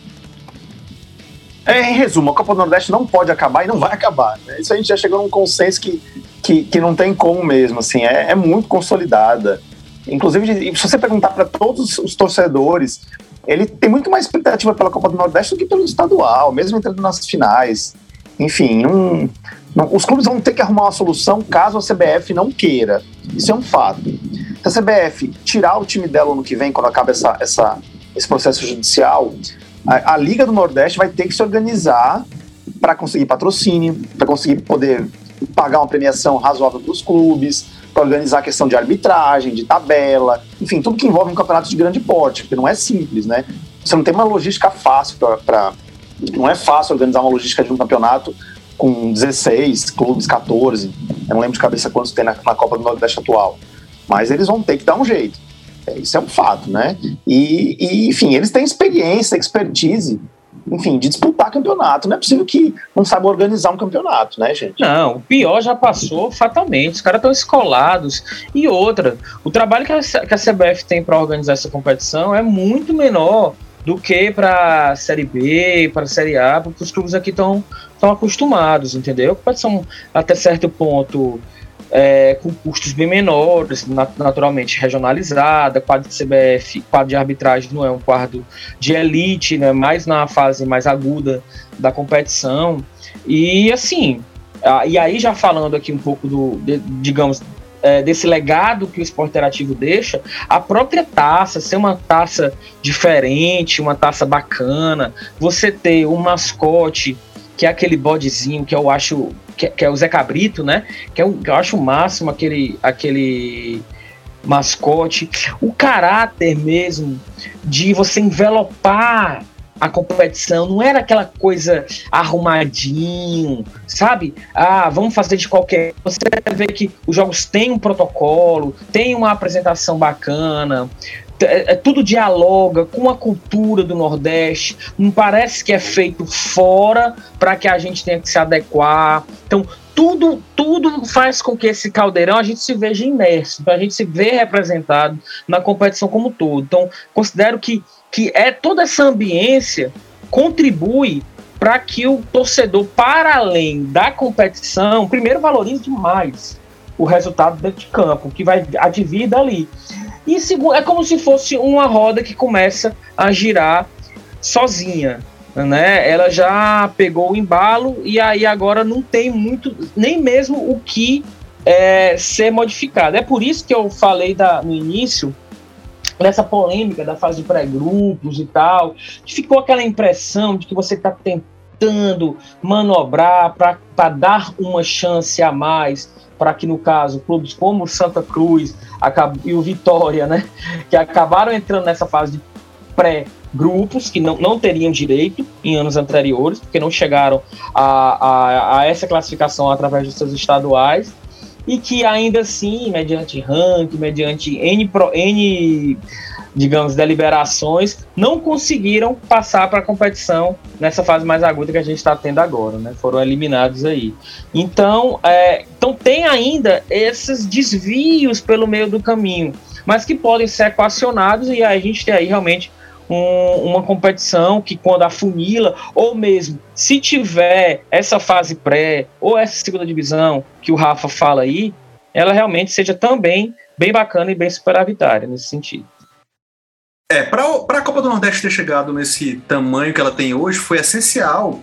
É, em resumo, a Copa do Nordeste não pode acabar e não vai acabar. Né? Isso a gente já chegou num consenso que, que, que não tem como mesmo, assim, é, é muito consolidada. Inclusive, se você perguntar para todos os torcedores, ele tem muito mais expectativa pela Copa do Nordeste do que pelo estadual, mesmo entrando nas finais. Enfim, não, não, os clubes vão ter que arrumar uma solução caso a CBF não queira. Isso é um fato. Se a CBF tirar o time dela no que vem, quando acaba essa, essa, esse processo judicial, a, a Liga do Nordeste vai ter que se organizar para conseguir patrocínio, para conseguir poder pagar uma premiação razoável para os clubes, para organizar a questão de arbitragem, de tabela, enfim, tudo que envolve um campeonato de grande porte, porque não é simples, né? Você não tem uma logística fácil para. Não é fácil organizar uma logística de um campeonato com 16 clubes, 14. Eu não lembro de cabeça quantos tem na, na Copa do Nordeste atual. Mas eles vão ter que dar um jeito. É, isso é um fato, né? E, e, enfim, eles têm experiência, expertise, enfim, de disputar campeonato. Não é possível que não saiba organizar um campeonato, né, gente? Não, o pior já passou fatalmente. Os caras estão escolados. E outra, o trabalho que a, que a CBF tem para organizar essa competição é muito menor do que para Série B, para Série A, porque os clubes aqui estão acostumados, entendeu? Competição até certo ponto é, com custos bem menores, naturalmente regionalizada, quadro de CBF, quadro de arbitragem não é um quadro de elite, né, mais na fase mais aguda da competição. E assim, e aí já falando aqui um pouco do, de, digamos, é, desse legado que o esporte interativo deixa, a própria taça, ser uma taça diferente, uma taça bacana, você ter um mascote que é aquele bodezinho que eu acho que, que, é o Zé Cabrito, né? Que, é um, que eu acho o máximo aquele, aquele mascote. O caráter mesmo de você envelopar a competição, não era aquela coisa arrumadinho, sabe? Ah, vamos fazer de qualquer. Você vê que os jogos têm um protocolo, tem uma apresentação bacana, é, é, tudo dialoga com a cultura do Nordeste, não parece que é feito fora para que a gente tenha que se adequar. Então, tudo, tudo faz com que esse caldeirão a gente se veja imerso, a gente se vê representado na competição como um todo. Então, considero que, que é toda essa ambiência contribui para que o torcedor, para além da competição, primeiro valorize demais o resultado dentro de campo, que vai advir dali. E segundo, é como se fosse uma roda que começa a girar sozinha, né? Ela já pegou o embalo e aí agora não tem muito, nem mesmo o que é, ser modificado. É por isso que eu falei da, no início dessa polêmica da fase de pré-grupos e tal, ficou aquela impressão de que você está tentando manobrar para dar uma chance a mais para que, no caso, clubes como Santa Cruz e o Vitória, né, que acabaram entrando nessa fase de pré-grupos, que não, não teriam direito em anos anteriores, porque não chegaram a, a, a essa classificação através dos seus estaduais, e que ainda assim, mediante ranking, mediante N, N digamos, deliberações, não conseguiram passar para a competição nessa fase mais aguda que a gente está tendo agora, né? Foram eliminados aí. Então, é, então tem ainda esses desvios pelo meio do caminho, mas que podem ser equacionados e a gente tem aí realmente um, uma competição que quando afunila, ou mesmo se tiver essa fase pré ou essa segunda divisão que o Rafa fala aí, ela realmente seja também bem bacana e bem superavitária nesse sentido. É, para a Copa do Nordeste ter chegado nesse tamanho que ela tem hoje, foi essencial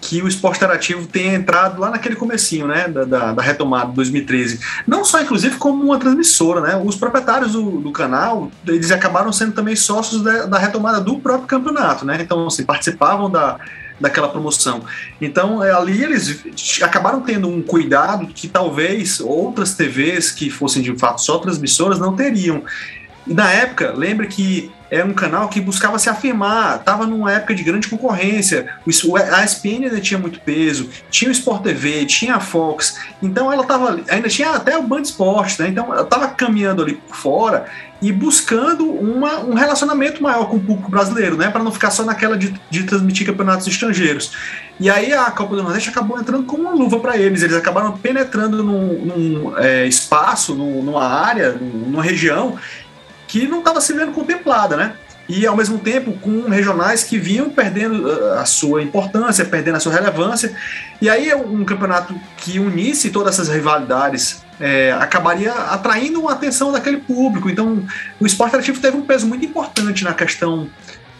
que o esporte interativo tenha entrado lá naquele comecinho, né, da, da, da, retomada de 2013. Não só, inclusive, como uma transmissora, né, os proprietários do, do canal, eles acabaram sendo também sócios da, da, retomada do próprio campeonato, né, então, assim, participavam da, daquela promoção. Então, é, ali eles acabaram tendo um cuidado que talvez outras TVs que fossem, de fato, só transmissoras não teriam. E na época, lembra que era um canal que buscava se afirmar, estava numa época de grande concorrência. A ESPN ainda tinha muito peso, tinha o Sport TV, tinha a Fox, então ela estava. Ainda tinha até o Band Esportes, né? Então ela estava caminhando ali por fora e buscando uma, um relacionamento maior com o público brasileiro, né? Para não ficar só naquela de, de transmitir campeonatos estrangeiros. E aí a Copa do Nordeste acabou entrando como uma luva para eles. Eles acabaram penetrando num, num é, espaço, num, numa área, numa região que não estava sendo contemplada, né? E ao mesmo tempo com regionais que vinham perdendo uh, a sua importância, perdendo a sua relevância. E aí um campeonato que unisse todas essas rivalidades é, acabaria atraindo a atenção daquele público. Então o esporte ativo teve um peso muito importante na questão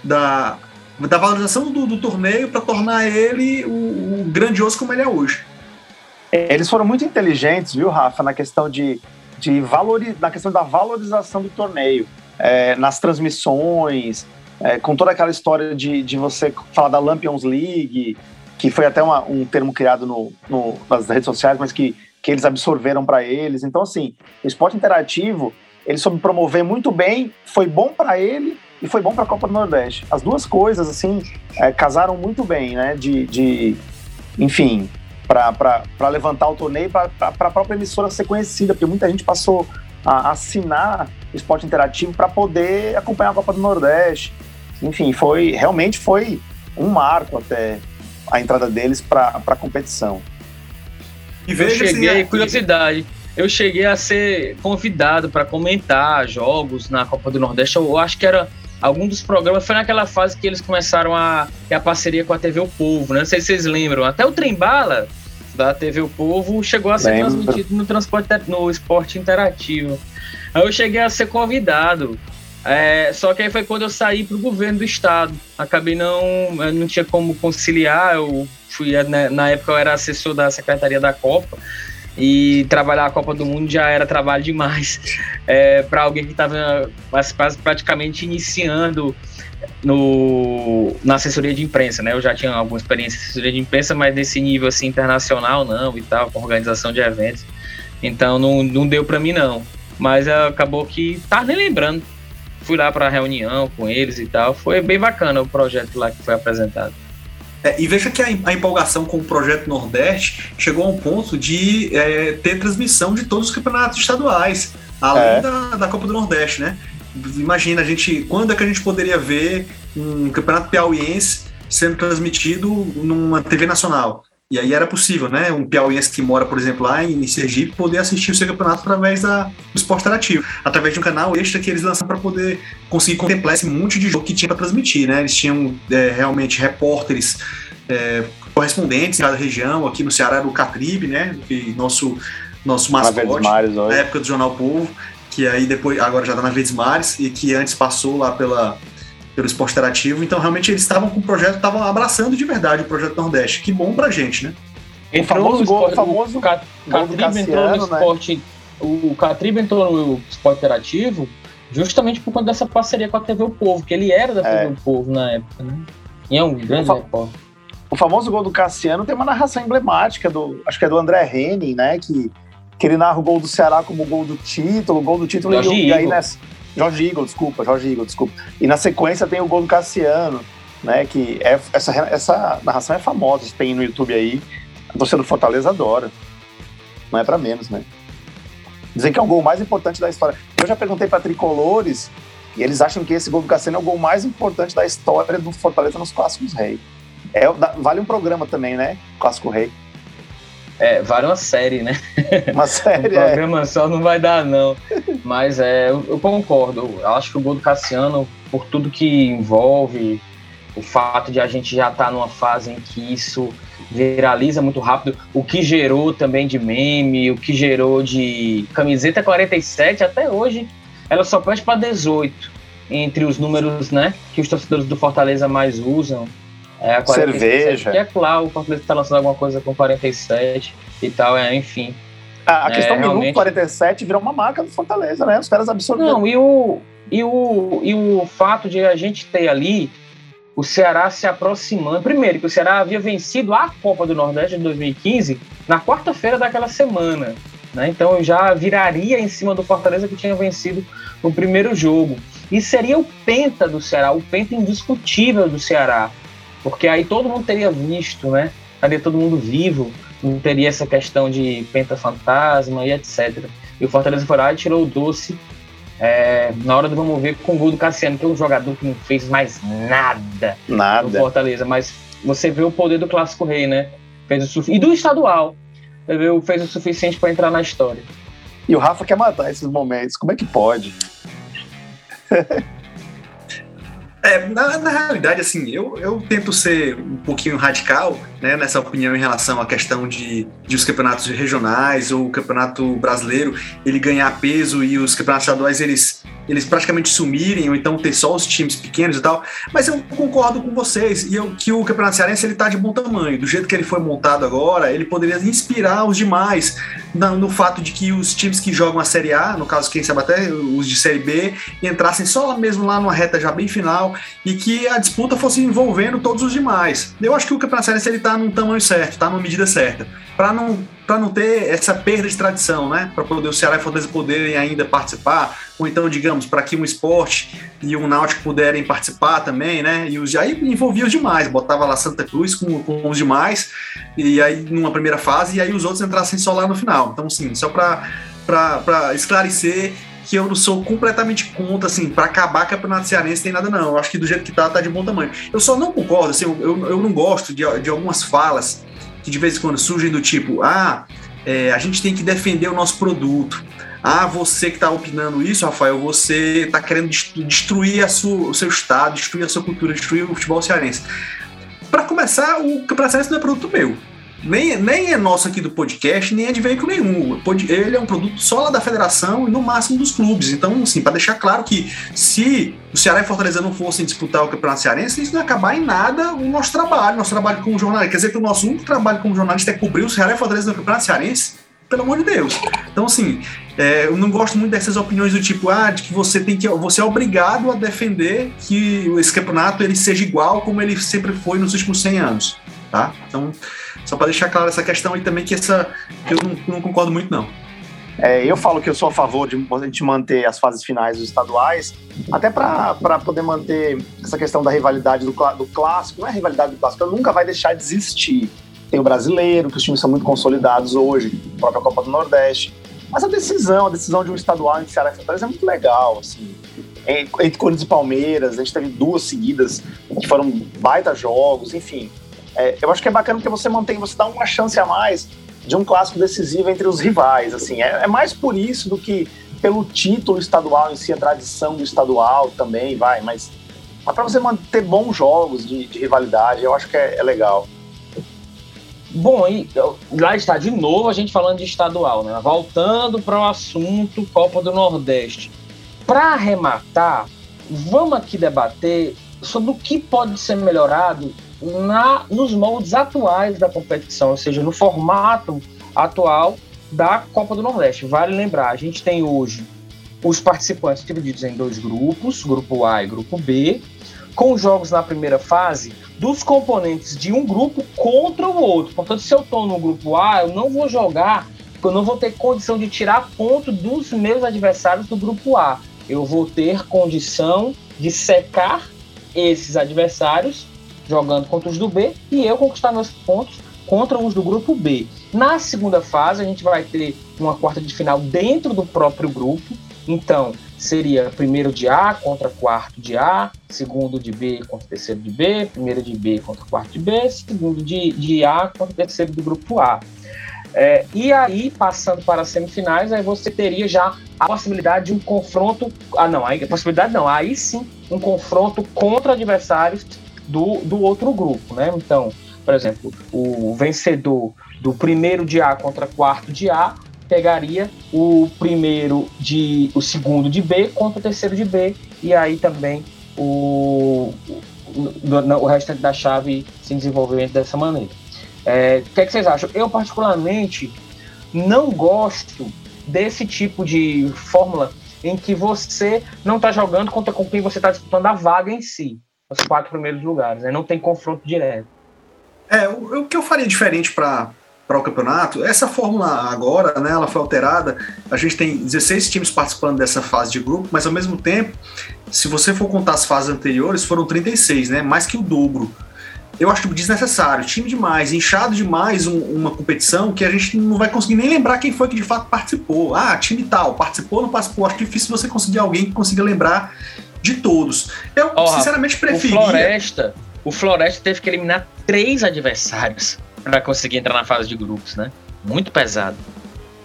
da, da valorização do, do torneio para tornar ele o, o grandioso como ele é hoje. Eles foram muito inteligentes, viu, Rafa, na questão de de valori na questão da valorização do torneio, é, nas transmissões, é, com toda aquela história de, de você falar da Lampions League, que foi até uma, um termo criado no, no, nas redes sociais, mas que, que eles absorveram para eles. Então, assim, o esporte interativo, ele soube promover muito bem, foi bom para ele e foi bom para a Copa do Nordeste. As duas coisas, assim, é, casaram muito bem, né? De, de enfim, para levantar o torneio, para a própria emissora ser conhecida, porque muita gente passou a assinar o esporte interativo para poder acompanhar a Copa do Nordeste. Enfim, foi realmente foi um marco até a entrada deles para a competição. E eu cheguei, assim, curiosidade, eu cheguei a ser convidado para comentar jogos na Copa do Nordeste. Eu acho que era algum dos programas foi naquela fase que eles começaram a ter a parceria com a TV O Povo, né? Não sei se vocês lembram. Até o Trembala da TV O Povo chegou a ser Lembro. transmitido no transporte no esporte interativo. Aí eu cheguei a ser convidado. É, só que aí foi quando eu saí para o governo do estado. Acabei não, não tinha como conciliar. Eu fui né, na época eu era assessor da secretaria da Copa e trabalhar a Copa do Mundo já era trabalho demais é, para alguém que estava praticamente iniciando no, na assessoria de imprensa, né? Eu já tinha alguma experiência em assessoria de imprensa, mas nesse nível assim internacional não e tal, com organização de eventos. Então não, não deu para mim não. Mas acabou que tá nem lembrando. Fui lá para reunião com eles e tal. Foi bem bacana o projeto lá que foi apresentado. É, e veja que a, a, empolgação com o projeto Nordeste chegou a um ponto de é, ter transmissão de todos os campeonatos estaduais, além é. da, da Copa do Nordeste, né? imagina, a gente, quando é que a gente poderia ver um campeonato piauiense sendo transmitido numa TV nacional? E aí era possível, né? Um piauiense que mora, por exemplo, lá em Sergipe, poder assistir o seu campeonato através da, do esporte interativo, através de um canal extra que eles lançaram para poder conseguir contemplar esse monte de jogo que tinha para transmitir, né? Eles tinham é, realmente repórteres é, correspondentes em cada região, aqui no Ceará era o Catribe, né? Que nosso nosso mascote, na época do Jornal Povo que aí depois, agora já tá na Verdes Mares, e que antes passou lá pela, pelo esporte interativo. Então, realmente, eles estavam com o projeto, estavam abraçando de verdade o projeto Nordeste. Que bom pra gente, né? Entrou o famoso gol, o famoso o Catribe entrou no né? esporte. O Catribe entrou no esporte interativo justamente por conta dessa parceria com a TV O Povo, que ele era da TV é. O Povo na época, né? E é um grande repórter. O famoso gol do Cassiano tem uma narração emblemática do, acho que é do André Henning, né, que que ele narra o gol do Ceará como o gol do título, o gol do título e, e aí nessa, Jorge Igor, desculpa, Jorge Igor, desculpa. E na sequência tem o gol do Cassiano, né? Que é, essa, essa narração é famosa, tem no YouTube aí. A torcida do Fortaleza adora. Não é para menos, né? Dizem que é o gol mais importante da história. Eu já perguntei para tricolores e eles acham que esse gol do Cassiano é o gol mais importante da história do Fortaleza nos Clássicos Rei. É, vale um programa também, né? Clássico Rei. É, vale uma série, né? Uma série. um programa é. só não vai dar, não. Mas é, eu, eu, concordo. Eu acho que o gol do Cassiano, por tudo que envolve, o fato de a gente já estar tá numa fase em que isso viraliza muito rápido, o que gerou também de meme, o que gerou de camiseta 47 até hoje, ela só pede para 18 entre os números, né, que os torcedores do Fortaleza mais usam. É, a 47, Cerveja. Que é claro, o Fortaleza está lançando alguma coisa com 47 e tal, é, enfim. A, a questão é, do realmente... 47 virou uma marca do Fortaleza, né? Os caras absorveram. Não, e o, e, o, e o fato de a gente ter ali o Ceará se aproximando. Primeiro, que o Ceará havia vencido a Copa do Nordeste de 2015 na quarta-feira daquela semana. Né? Então eu já viraria em cima do Fortaleza que tinha vencido o primeiro jogo. E seria o penta do Ceará, o penta indiscutível do Ceará. Porque aí todo mundo teria visto, né? Estaria todo mundo vivo, não teria essa questão de penta fantasma e etc. E o Fortaleza foi lá e tirou o doce é, na hora do vamos ver com o gol do Cassiano, que é um jogador que não fez mais nada, nada. no Fortaleza. Mas você vê o poder do Clássico Rei, né? Fez o e do estadual. Fez o suficiente para entrar na história. E o Rafa quer matar esses momentos. Como é que pode? É, na, na, realidade, assim, eu, eu tento ser um pouquinho radical né, nessa opinião em relação à questão de, de os campeonatos regionais ou o campeonato brasileiro ele ganhar peso e os campeonatos estaduais eles eles praticamente sumirem, ou então ter só os times pequenos e tal. Mas eu concordo com vocês, e eu, que o Campeonato Cearense ele tá de bom tamanho. Do jeito que ele foi montado agora, ele poderia inspirar os demais no fato de que os times que jogam a Série A, no caso, quem sabe até os de Série B, entrassem só mesmo lá numa reta já bem final e que a disputa fosse envolvendo todos os demais. Eu acho que o Campeonato Cearense ele tá num tamanho certo, tá numa medida certa. Para não para não ter essa perda de tradição, né? Para poder o Ceará e Fortaleza poderem ainda participar, ou então, digamos, para que um esporte e um Náutico puderem participar também, né? E os, aí envolvia os demais, botava lá Santa Cruz com, com os demais, e aí numa primeira fase, e aí os outros entrassem só lá no final. Então, sim, só para esclarecer que eu não sou completamente contra, assim, para acabar campeonato cearense tem nada não. Eu acho que do jeito que tá, tá de bom tamanho. Eu só não concordo, assim, eu, eu não gosto de, de algumas falas que de vez em quando surgem do tipo, ah, é, a gente tem que defender o nosso produto. Ah, você que está opinando isso, Rafael, você está querendo destruir sua, o seu estado, destruir a sua cultura, destruir o futebol cearense. Para começar, o Campeonato Cearense não é produto meu nem, nem é nosso aqui do podcast, nem é de veículo nenhum. Ele é um produto só lá da federação e no máximo dos clubes. Então, assim, para deixar claro que se o Ceará e Fortaleza não fossem disputar o Campeonato Cearense, isso não ia acabar em nada o nosso trabalho, nosso trabalho como jornalista. Quer dizer que o nosso único trabalho como jornalista é cobrir o Ceará e Fortaleza no Campeonato Cearense? Pelo amor de Deus. Então, assim, é, eu não gosto muito dessas opiniões do tipo, ah, de que você tem que. Você é obrigado a defender que esse campeonato ele seja igual como ele sempre foi nos últimos 100 anos. Tá? Então, só para deixar claro essa questão aí também, que essa eu não, não concordo muito, não. É, eu falo que eu sou a favor de a gente manter as fases finais dos estaduais, até para poder manter essa questão da rivalidade do, do clássico. Não é rivalidade do clássico, nunca vai deixar de existir. Tem o brasileiro, que os times são muito consolidados hoje, a própria Copa do Nordeste. Mas a decisão, a decisão de um estadual entre Ceará e Fortaleza é muito legal, assim. Entre Corinthians e Palmeiras, a gente teve duas seguidas que foram baita jogos, enfim. É, eu acho que é bacana porque você mantém, você dá uma chance a mais de um clássico decisivo entre os rivais. Assim, é, é mais por isso do que pelo título estadual em si, a tradição do estadual também, vai, mas, para você manter bons jogos de, de, rivalidade, eu acho que é, é legal. Bom, e lá está de novo a gente falando de estadual, né? Voltando para o assunto Copa do Nordeste. Para arrematar, vamos aqui debater sobre o que pode ser melhorado na, nos moldes atuais da competição, ou seja, no formato atual da Copa do Nordeste. Vale lembrar, a gente tem hoje os participantes divididos em dois grupos, grupo A e grupo B, com jogos na primeira fase dos componentes de um grupo contra o outro. Portanto, se eu estou no grupo A, eu não vou jogar, porque eu não vou ter condição de tirar ponto dos meus adversários do grupo A. Eu vou ter condição de secar esses adversários jogando contra os do B e eu conquistar meus pontos contra os do grupo B. Na segunda fase, a gente vai ter uma quarta de final dentro do próprio grupo. Então, seria primeiro de A contra quarto de A, segundo de B contra terceiro de B, primeiro de B contra quarto de B, segundo de, de A contra terceiro do grupo A. É, e aí, passando para as semifinais, aí você teria já a possibilidade de um confronto. Ah, não, aí, a possibilidade não, aí sim, um confronto contra adversários do, do outro grupo, né? Então, por exemplo, o vencedor do primeiro de A contra quarto de A pegaria o primeiro de o segundo de B contra o terceiro de B e aí também o, o, o restante da chave se desenvolvendo dessa maneira. É, o que, é que vocês acham? Eu particularmente não gosto desse tipo de fórmula em que você não está jogando contra com quem você está disputando a vaga em si os quatro primeiros lugares, né? Não tem confronto direto. É, o, o que eu faria diferente para para o campeonato, essa fórmula agora, né, ela foi alterada. A gente tem 16 times participando dessa fase de grupo, mas ao mesmo tempo, se você for contar as fases anteriores, foram 36, né, mais que o dobro. Eu acho desnecessário, time demais, inchado demais um, uma competição que a gente não vai conseguir nem lembrar quem foi que de fato participou. Ah, time tal, participou ou não participou. Acho difícil você conseguir alguém que consiga lembrar de todos. Eu, oh, sinceramente, preferia. O Floresta, o Floresta teve que eliminar três adversários para conseguir entrar na fase de grupos, né? Muito pesado.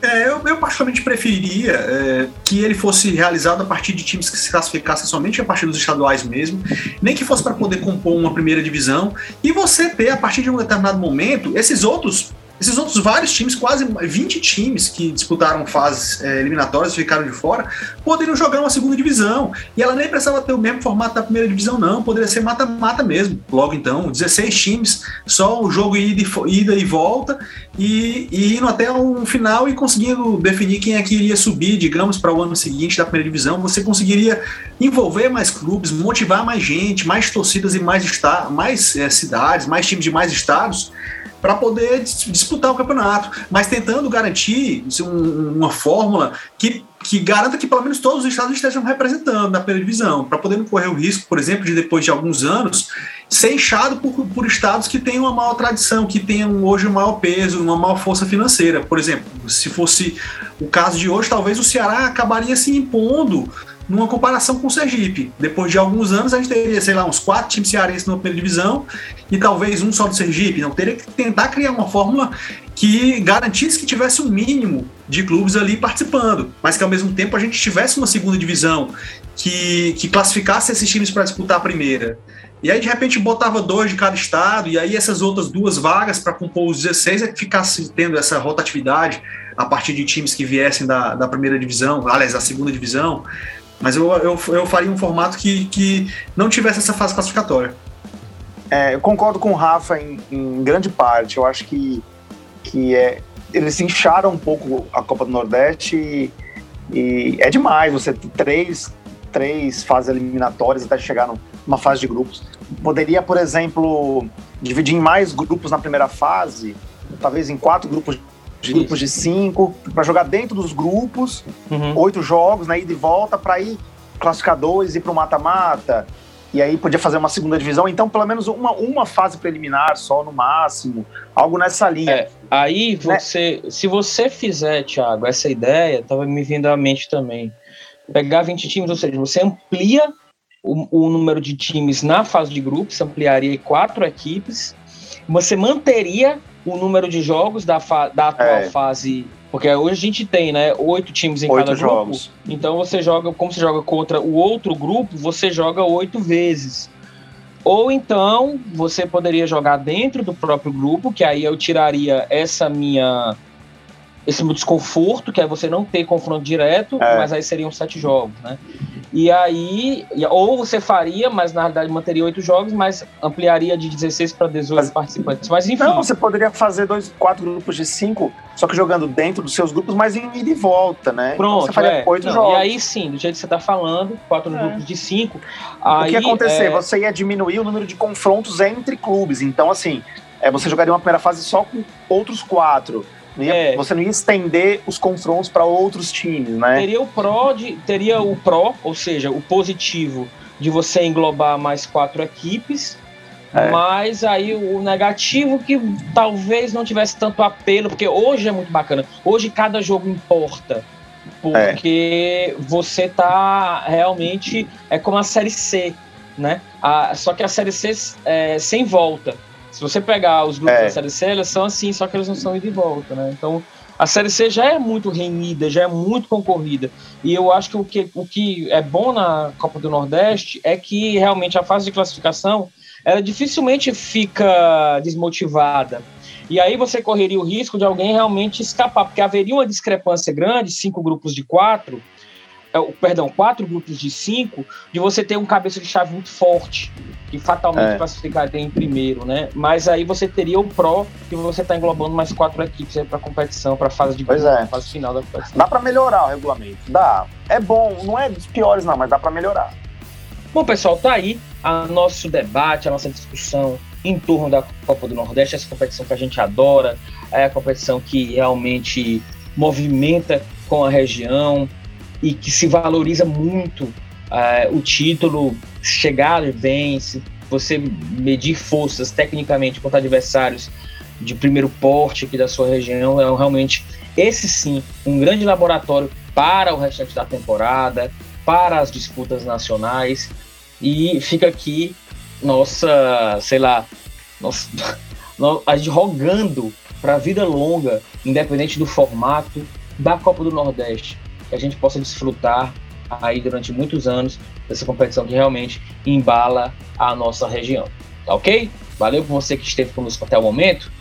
É, eu, eu particularmente preferia é, que ele fosse realizado a partir de times que se classificassem somente a partir dos estaduais mesmo, nem que fosse para poder compor uma primeira divisão, e você ter, a partir de um determinado momento, esses outros esses outros vários times, quase 20 times que disputaram fases é, eliminatórias e ficaram de fora, poderiam jogar uma segunda divisão. E ela nem precisava ter o mesmo formato da primeira divisão, não. Poderia ser mata-mata mesmo. Logo então, 16 times, só o jogo ida e, volta, e, e indo até um final e conseguindo definir quem é que iria subir, digamos, para o ano seguinte da primeira divisão. Você conseguiria envolver mais clubes, motivar mais gente, mais torcidas e mais, mais é, cidades, mais times de mais estados para poder disputar o campeonato, mas tentando garantir uma fórmula que, que garanta que pelo menos todos os estados estejam representando na primeira divisão, para poder não correr o risco, por exemplo, de depois de alguns anos ser inchado por, por estados que têm uma maior tradição, que tenham hoje um maior peso, uma maior força financeira. Por exemplo, se fosse o caso de hoje, talvez o Ceará acabaria se impondo numa comparação com o Sergipe. Depois de alguns anos, a gente teria, sei lá, uns quatro times cearenses na primeira divisão e talvez um só do Sergipe. Não teria que tentar criar uma fórmula que garantisse que tivesse um mínimo de clubes ali participando, mas que ao mesmo tempo a gente tivesse uma segunda divisão que, que classificasse esses times para disputar a primeira. E aí, de repente, botava dois de cada estado, e aí essas outras duas vagas para compor os 16 é que ficasse tendo essa rotatividade a partir de times que viessem da, da primeira divisão, aliás, da segunda divisão. Mas eu, eu, eu faria um formato que, que não tivesse essa fase classificatória. É, eu concordo com o Rafa em, em, grande parte. Eu acho que, que é, eles incharam um pouco a Copa do Nordeste e, e é demais você ter três, três fases eliminatórias até chegar numa fase de grupos. Poderia, por exemplo, dividir em mais grupos na primeira fase, talvez em quatro grupos de grupos de cinco, para jogar dentro dos grupos, uhum. oito jogos, né, ida e volta, para ir classificadores e para o mata-mata. E aí podia fazer uma segunda divisão, então pelo menos uma, uma fase preliminar só no máximo, algo nessa linha. É, aí né? você, né? se você fizer, Thiago, essa ideia, estava me vindo à mente também. Pegar 20 times, ou seja, você amplia o, o número de times na fase de grupos, ampliaria quatro equipes, você manteria o número de jogos da, da atual é. fase. Porque hoje a gente tem, né, oito times em oito cada jogos. grupo. Então você joga, como você joga contra o outro grupo, você joga oito vezes. Ou então você poderia jogar dentro do próprio grupo, que aí eu tiraria essa minha esse desconforto, que é você não ter confronto direto, é. mas aí seriam sete jogos, né? E aí, ou você faria, mas na realidade manteria oito jogos, mas ampliaria de 16 para 18 mas, participantes. Mas enfim. Não, você poderia fazer dois, quatro grupos de cinco, só que jogando dentro dos seus grupos, mas em ida e volta, né? Pronto, então você faria é. oito jogos. E aí sim, do jeito que você está falando, quatro é. grupos de cinco. Aí, o que ia acontecer? É... Você ia diminuir o número de confrontos entre clubes. Então, assim, é, você jogaria uma primeira fase só com outros quatro. Não ia, é. Você não ia estender os confrontos para outros times, né? Teria o pró de, teria o pró, ou seja, o positivo de você englobar mais quatro equipes, é. mas aí o negativo que talvez não tivesse tanto apelo, porque hoje é muito bacana. Hoje cada jogo importa. Porque é. você tá realmente. É como a série C, né? A, só que a série C é sem volta. Se você pegar os grupos é. da Série C, elas são assim, só que eles não são ida e volta, né? Então, a Série C já é muito renhida, já é muito concorrida. E eu acho que o que, o que é bom na Copa do Nordeste é que realmente a fase de classificação ela dificilmente fica desmotivada. E aí você correria o risco de alguém realmente escapar, porque haveria uma discrepância grande, cinco grupos de quatro, perdão, quatro grupos de cinco, de você ter um cabeça de chave muito forte, que fatalmente é. classificaria em primeiro, né? Mas aí você teria o pró que você está englobando mais quatro equipes para competição, para fase de pois é. fase final da competição. Dá para melhorar o regulamento, dá. É bom, não é dos piores não, mas dá para melhorar. Bom, pessoal, tá aí a nosso debate, a nossa discussão em torno da Copa do Nordeste, essa competição que a gente adora, é a competição que realmente movimenta com a região e que se valoriza muito é, o título, chegar bem, se você medir forças tecnicamente contra adversários de primeiro porte aqui da sua região, é realmente esse sim um grande laboratório para o restante da temporada, para as disputas nacionais e fica aqui nossa, sei lá, nossa, a gente rogando para a vida longa, independente do formato da Copa do Nordeste, que a gente possa desfrutar aí durante muitos anos dessa competição que realmente embala a nossa região. Tá ok? Valeu por você que esteve conosco até o momento.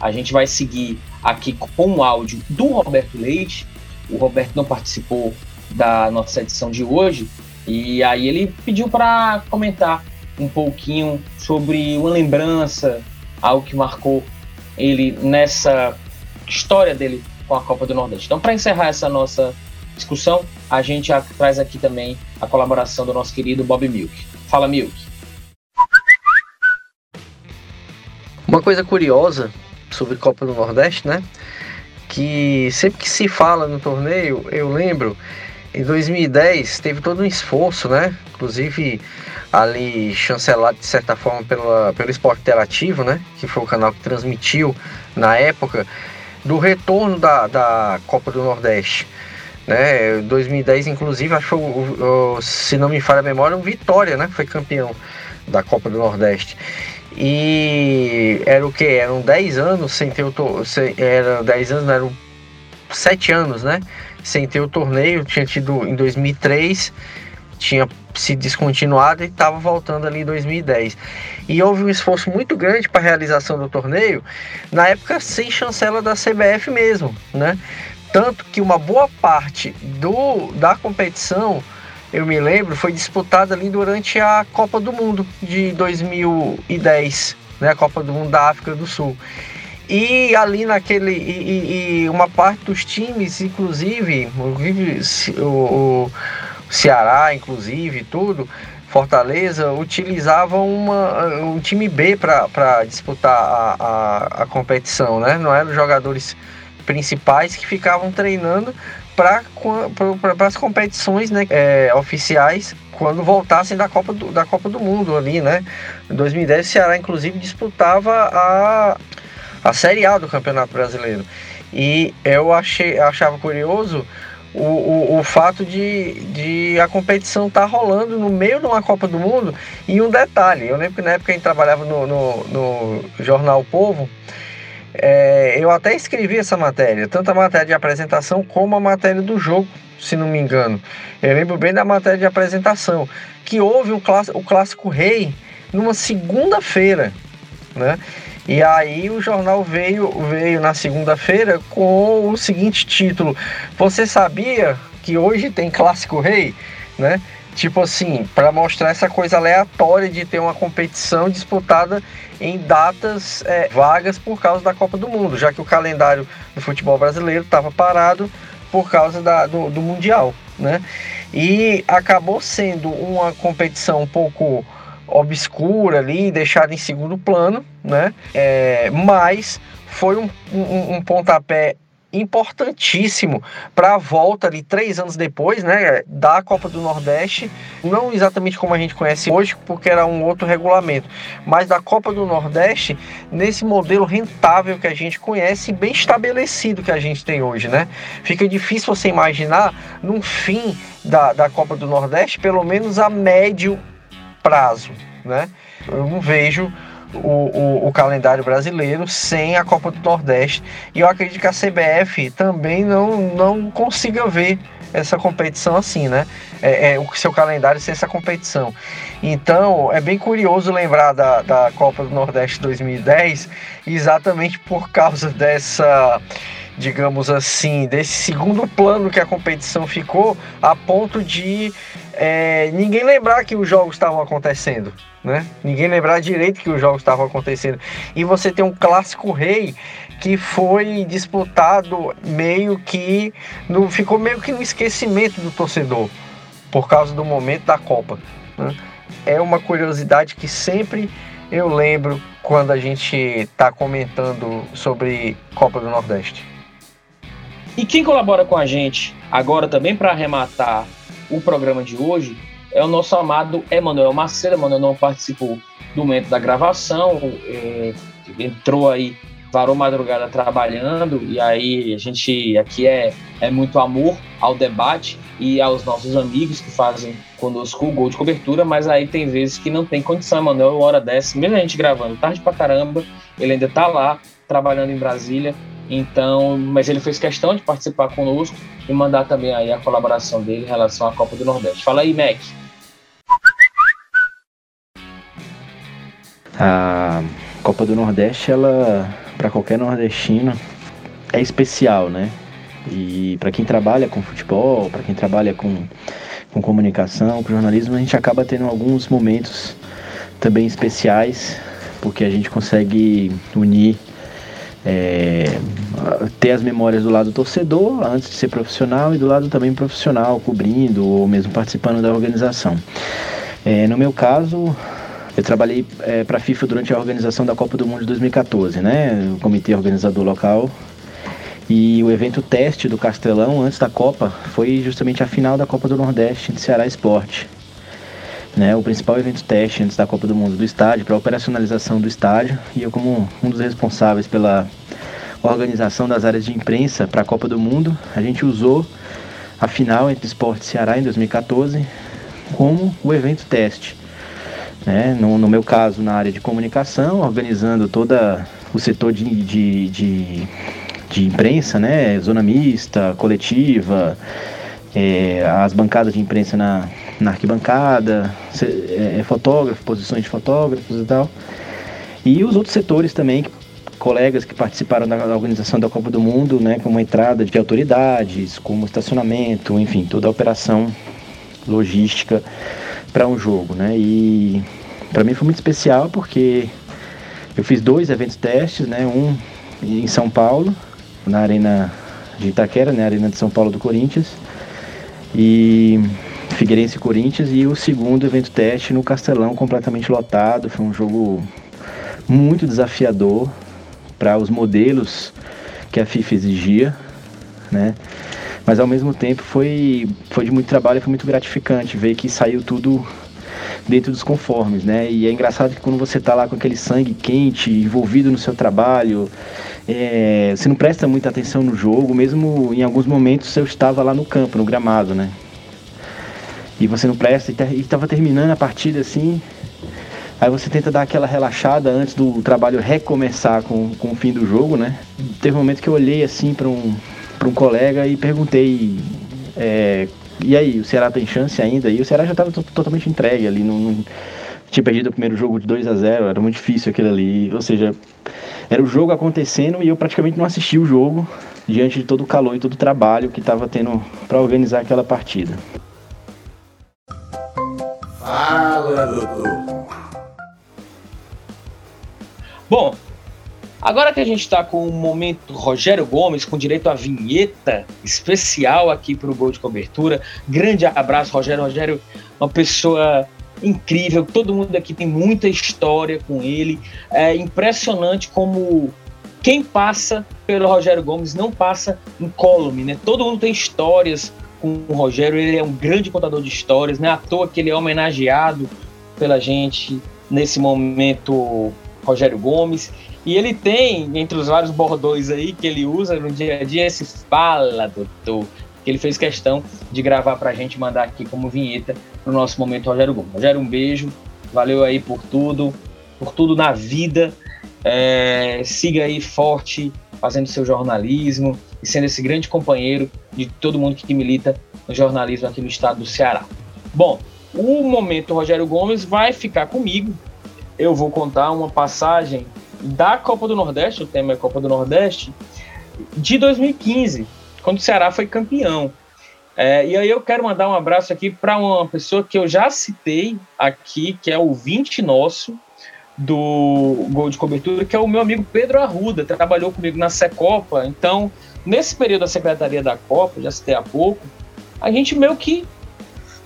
A gente vai seguir aqui com o áudio do Roberto Leite. O Roberto não participou da nossa edição de hoje e aí ele pediu para comentar um pouquinho sobre uma lembrança, algo que marcou ele nessa história dele com a Copa do Nordeste. Então, para encerrar essa nossa discussão, a gente traz aqui também a colaboração do nosso querido Bob Milk. Fala, Milk. Uma coisa curiosa sobre Copa do Nordeste, né? Que sempre que se fala no torneio, eu lembro, em 2010 teve todo um esforço, né? Inclusive ali chancelado de certa forma pela, pelo Esporte Interativo, né? Que foi o canal que transmitiu na época do retorno da, da Copa do Nordeste. Né, 2010, inclusive, achou, se não me falha a memória, o Vitória, né? Foi campeão da Copa do Nordeste. E era o que? Eram 10 anos sem ter o torneio. Era 10 anos, não eram 7 anos, né? Sem ter o torneio. Tinha tido em 2003, tinha se descontinuado e estava voltando ali em 2010. E houve um esforço muito grande para a realização do torneio, na época sem chancela da CBF mesmo, né? Tanto que uma boa parte do, da competição, eu me lembro, foi disputada ali durante a Copa do Mundo de 2010, né? A Copa do Mundo da África do Sul. E ali naquele. E, e uma parte dos times, inclusive, o, o Ceará, inclusive, tudo, Fortaleza, utilizavam uma, um time B para disputar a, a, a competição, né? Não eram jogadores principais que ficavam treinando para pra, as competições né, é, oficiais quando voltassem da Copa, do, da Copa do Mundo ali, né? Em 2010 o Ceará inclusive disputava a, a Série A do Campeonato Brasileiro. E eu achei, achava curioso o, o, o fato de, de a competição estar tá rolando no meio de uma Copa do Mundo. E um detalhe, eu lembro que na época a gente trabalhava no, no, no jornal Povo, é, eu até escrevi essa matéria, tanto a matéria de apresentação como a matéria do jogo, se não me engano. Eu lembro bem da matéria de apresentação, que houve o clássico, o clássico Rei numa segunda-feira, né? E aí o jornal veio, veio na segunda-feira com o seguinte título: Você sabia que hoje tem clássico rei, né? Tipo assim, para mostrar essa coisa aleatória de ter uma competição disputada em datas é, vagas por causa da Copa do Mundo, já que o calendário do futebol brasileiro estava parado por causa da, do, do Mundial, né? E acabou sendo uma competição um pouco obscura ali, deixada em segundo plano, né? É, mas foi um, um, um pontapé importantíssimo para a volta ali três anos depois, né, da Copa do Nordeste, não exatamente como a gente conhece hoje, porque era um outro regulamento, mas da Copa do Nordeste nesse modelo rentável que a gente conhece, bem estabelecido que a gente tem hoje, né? Fica difícil você imaginar num fim da, da Copa do Nordeste, pelo menos a médio prazo, né? Eu não vejo o, o, o, calendário brasileiro sem a Copa do Nordeste. E eu acredito que a CBF também não, não consiga ver essa competição assim, né? É, é, o seu calendário sem essa competição. Então é bem curioso lembrar da, da Copa do Nordeste 2010, exatamente por causa dessa, digamos assim, desse segundo plano que a competição ficou, a ponto de é, ninguém lembrar que os jogos estavam acontecendo, né? Ninguém lembrar direito que os jogos estavam acontecendo. E você tem um clássico rei que foi disputado meio que no, ficou meio que no esquecimento do torcedor por causa do momento da Copa. Né? É uma curiosidade que sempre eu lembro quando a gente está comentando sobre Copa do Nordeste. E quem colabora com a gente agora também para arrematar o programa de hoje é o nosso amado Emanuel Macedo. Emanuel não participou do momento da gravação, é, entrou aí, varou madrugada trabalhando, e aí a gente aqui é, é muito amor ao debate e aos nossos amigos que fazem conosco o gol de cobertura, mas aí tem vezes que não tem condição, Emanuel, hora dessa, mesmo a gente gravando tarde pra caramba, ele ainda tá lá, trabalhando em Brasília, então, mas ele fez questão de participar conosco e mandar também aí a colaboração dele em relação à Copa do Nordeste. Fala aí, Mac. A Copa do Nordeste, ela para qualquer nordestino é especial, né? E para quem trabalha com futebol, para quem trabalha com, com comunicação, com jornalismo, a gente acaba tendo alguns momentos também especiais, porque a gente consegue unir, é, ter as memórias do lado torcedor, antes de ser profissional, e do lado também profissional, cobrindo ou mesmo participando da organização. É, no meu caso, eu trabalhei é, para a FIFA durante a organização da Copa do Mundo de 2014, né? O comitê organizador local. E o evento teste do Castelão antes da Copa foi justamente a final da Copa do Nordeste de Ceará Esporte. Né, o principal evento teste antes da Copa do Mundo do estádio, para a operacionalização do estádio, e eu como um dos responsáveis pela organização das áreas de imprensa para a Copa do Mundo, a gente usou a final entre Esporte Ceará em 2014 como o evento teste né? No, no, meu caso, na área de comunicação, organizando todo o setor de, de, de, de imprensa, né? Zona mista, coletiva, é, as bancadas de imprensa na, na arquibancada, é, fotógrafo, posições de fotógrafos e tal. E os outros setores também, colegas que participaram da organização da Copa do Mundo, né, como entrada de autoridades, como estacionamento, enfim, toda a operação logística para um jogo, né? E para mim foi muito especial porque eu fiz dois eventos testes, né? Um em São Paulo, na Arena de Itaquera, né? Arena de São Paulo do Corinthians. E Figueirense Corinthians e o segundo evento teste no Castelão completamente lotado. Foi um jogo muito desafiador para os modelos que a FIFA exigia, né? Mas ao mesmo tempo foi, foi de muito trabalho e foi muito gratificante ver que saiu tudo dentro dos conformes, né? E é engraçado que quando você tá lá com aquele sangue quente, envolvido no seu trabalho, é, você não presta muita atenção no jogo, mesmo em alguns momentos eu estava lá no campo, no gramado, né? E você não presta, e estava terminando a partida assim, Aí você tenta dar aquela relaxada antes do trabalho recomeçar com, com o fim do jogo, né? Teve um momento que eu olhei assim para um, um colega e perguntei é, e aí, o Ceará tem chance ainda? E o Ceará já estava totalmente entregue ali, não, não, tinha perdido o primeiro jogo de 2 a 0 era muito difícil aquilo ali, ou seja, era o jogo acontecendo e eu praticamente não assisti o jogo diante de todo o calor e todo o trabalho que estava tendo para organizar aquela partida. Fala, doutor. Bom, Agora que a gente está com o momento Rogério Gomes, com direito à vinheta especial aqui para o Gol de Cobertura. Grande abraço, Rogério. Rogério, uma pessoa incrível. Todo mundo aqui tem muita história com ele. É impressionante como quem passa pelo Rogério Gomes não passa incólume, né? Todo mundo tem histórias com o Rogério. Ele é um grande contador de histórias, né? À toa que ele é homenageado pela gente nesse momento Rogério Gomes. E ele tem, entre os vários bordões aí que ele usa no dia a dia, esse fala, doutor, que ele fez questão de gravar pra gente mandar aqui como vinheta no nosso momento Rogério Gomes. Rogério, um beijo, valeu aí por tudo, por tudo na vida. É, siga aí forte, fazendo seu jornalismo e sendo esse grande companheiro de todo mundo que milita no jornalismo aqui no estado do Ceará. Bom, o momento Rogério Gomes vai ficar comigo. Eu vou contar uma passagem da Copa do Nordeste, o tema é Copa do Nordeste, de 2015, quando o Ceará foi campeão. É, e aí eu quero mandar um abraço aqui para uma pessoa que eu já citei aqui, que é o ouvinte nosso do Gol de Cobertura, que é o meu amigo Pedro Arruda, trabalhou comigo na Secopa. Então, nesse período da Secretaria da Copa, já citei há pouco, a gente meio que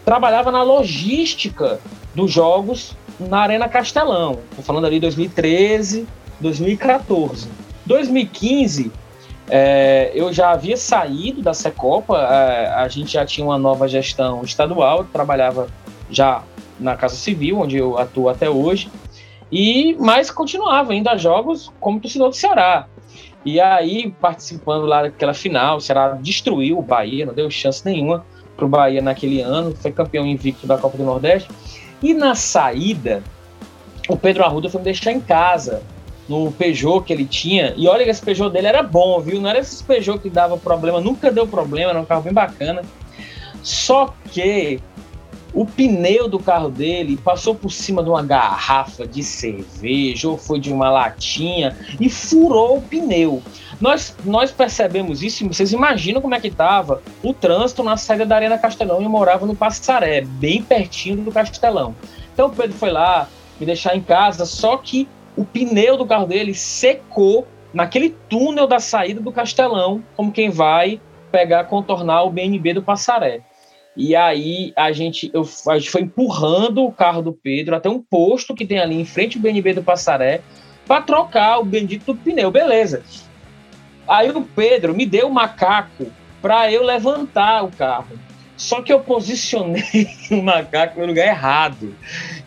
trabalhava na logística dos jogos na Arena Castelão. Tô falando ali 2013, 2014. 2015, é, eu já havia saído da Secopa, é, a gente já tinha uma nova gestão estadual, trabalhava já na Casa Civil, onde eu atuo até hoje, e mas continuava indo a jogos como torcedor do Ceará. E aí, participando lá daquela final, o Ceará destruiu o Bahia, não deu chance nenhuma para o Bahia naquele ano, foi campeão invicto da Copa do Nordeste. E na saída, o Pedro Arruda foi me deixar em casa, no Peugeot que ele tinha. E olha que esse Peugeot dele era bom, viu? Não era esse Peugeot que dava problema, nunca deu problema, era um carro bem bacana. Só que o pneu do carro dele passou por cima de uma garrafa de cerveja ou foi de uma latinha e furou o pneu. Nós, nós percebemos isso, vocês imaginam como é que estava o trânsito na saída da Arena Castelão e morava no Passaré, bem pertinho do Castelão. Então o Pedro foi lá me deixar em casa, só que o pneu do carro dele secou naquele túnel da saída do Castelão, como quem vai pegar, contornar o BNB do Passaré. E aí a gente, eu, a gente foi empurrando o carro do Pedro até um posto que tem ali em frente ao BNB do Passaré para trocar o bendito pneu, beleza. Aí o Pedro me deu o macaco para eu levantar o carro. Só que eu posicionei o macaco no lugar errado.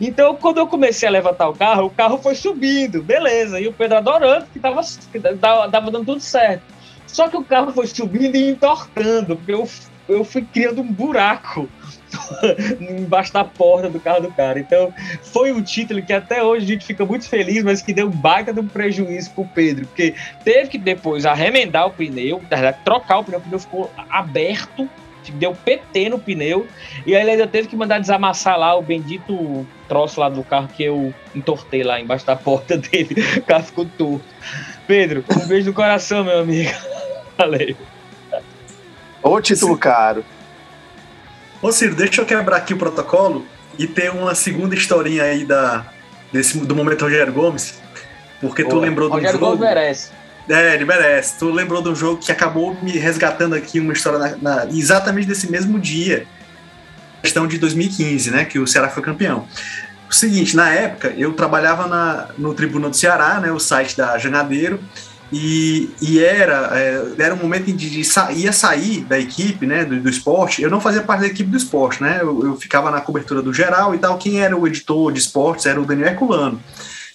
Então, quando eu comecei a levantar o carro, o carro foi subindo, beleza. E o Pedro adorando que tava, que tava, dando tudo certo. Só que o carro foi subindo e entortando, porque eu eu fui criando um buraco embaixo da porta do carro do cara. Então, foi um título que até hoje a gente fica muito feliz, mas que deu baita de um prejuízo pro Pedro, porque teve que depois arremendar o pneu, trocar o pneu, o pneu ficou aberto, deu PT no pneu, e aí ele ainda teve que mandar desamassar lá o bendito troço lá do carro que eu entortei lá embaixo da porta dele. O carro ficou torto. Pedro, um beijo no coração, meu amigo. Valeu. Ô título caro. Ô Ciro, deixa eu quebrar aqui o protocolo e ter uma segunda historinha aí da, desse, do momento Rogério Gomes. Porque tu lembrou do Rogério jogo. Gomes merece. É, ele merece. Tu lembrou do jogo que acabou me resgatando aqui uma história na, na, exatamente desse mesmo dia. Questão de 2015, né? Que o Ceará foi campeão. O seguinte, na época, eu trabalhava na, no Tribunal do Ceará, né? O site da Janadeiro. E, e era, é, era um momento em que ia sair da equipe, né, do, do, esporte. Eu não fazia parte da equipe do esporte, né? Eu, eu, ficava na cobertura do geral e tal. Quem era o editor de esportes era o Daniel Herculano,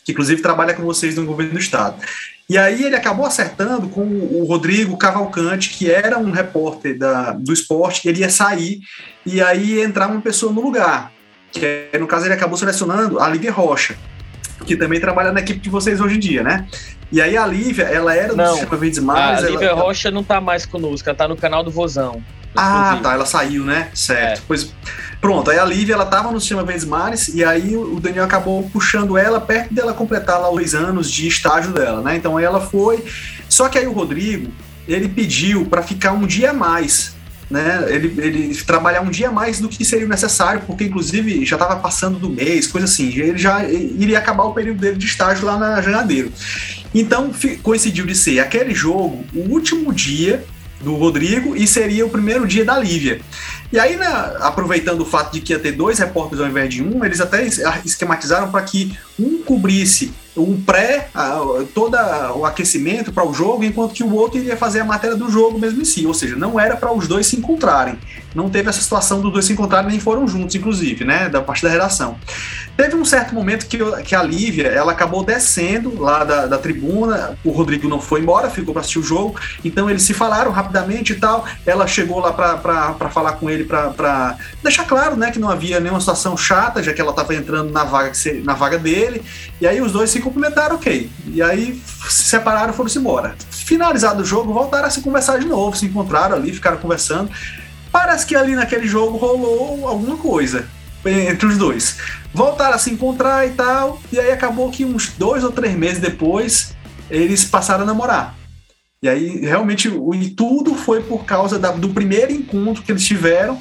que inclusive trabalha com vocês no governo do estado. E aí ele acabou acertando com o Rodrigo Cavalcante, que era um repórter da, do esporte, ele ia sair e aí entrar uma pessoa no lugar. Que no caso ele acabou selecionando a Lívia Rocha, que também trabalha na equipe de vocês hoje em dia, né? E aí a Lívia, ela era não, do Sistema Verdes Mares. A Lívia ela... Rocha não tá mais conosco, ela tá no canal do Vozão. Ah, tá, ela saiu, né? Certo. É. Pois pronto, aí a Lívia, ela tava no Sistema Verdes Mares e aí o Daniel acabou puxando ela perto dela completar lá os anos de estágio dela, né? Então aí ela foi. Só que aí o Rodrigo, ele pediu para ficar um dia a mais né, ele, ele trabalhar um dia mais do que seria necessário, porque inclusive já estava passando do mês, coisa assim, ele já iria acabar o período dele de estágio lá na Janeiro. Então coincidiu de ser aquele jogo o último dia do Rodrigo e seria o primeiro dia da Lívia. E aí, né, aproveitando o fato de que ia ter dois repórteres ao invés de um, eles até esquematizaram para que um cobrisse um pré, todo o aquecimento para o jogo, enquanto que o outro iria fazer a matéria do jogo mesmo em si. Ou seja, não era para os dois se encontrarem. Não teve essa situação dos dois se encontrarem, nem foram juntos, inclusive, né? Da parte da redação. Teve um certo momento que, que a Lívia ela acabou descendo lá da, da tribuna, o Rodrigo não foi embora, ficou para assistir o jogo, então eles se falaram rapidamente e tal. Ela chegou lá para falar com ele, para deixar claro né, que não havia nenhuma situação chata, já que ela estava entrando na vaga, na vaga dele, e aí os dois se cumprimentaram, ok. E aí se separaram foram-se embora. Finalizado o jogo, voltaram a se conversar de novo, se encontraram ali, ficaram conversando. Parece que ali naquele jogo rolou alguma coisa entre os dois. Voltaram a se encontrar e tal, e aí acabou que uns dois ou três meses depois eles passaram a namorar. E aí realmente o, e tudo foi por causa da, do primeiro encontro que eles tiveram,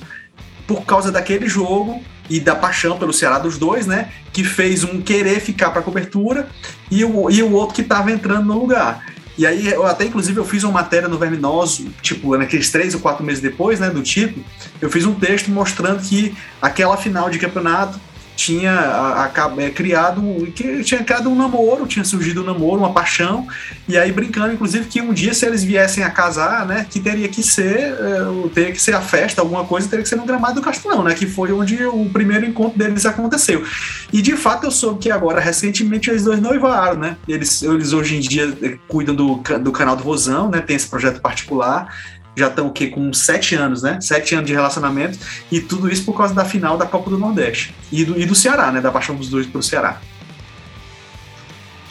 por causa daquele jogo e da paixão pelo Ceará dos dois, né? Que fez um querer ficar para cobertura e o, e o outro que estava entrando no lugar. E aí, eu até inclusive eu fiz uma matéria no Verminoso, tipo, naqueles três ou quatro meses depois, né, do tipo, eu fiz um texto mostrando que aquela final de campeonato tinha a, a, é, criado que tinha criado um namoro, tinha surgido um namoro, uma paixão, e aí brincando, inclusive, que um dia se eles viessem a casar, né, que teria que ser, é, teria que ser a festa, alguma coisa, teria que ser no gramado do Castelão, né, que foi onde o primeiro encontro deles aconteceu. E de fato eu soube que agora, recentemente, eles dois noivaram, né, eles, eles hoje em dia é, cuidam do, do canal do Rosão, né, tem esse projeto particular, já estão o quê? Com sete anos, né? Sete anos de relacionamento, e tudo isso por causa da final da Copa do Nordeste. E do, e do Ceará, né? Da paixão dos dois pelo Ceará.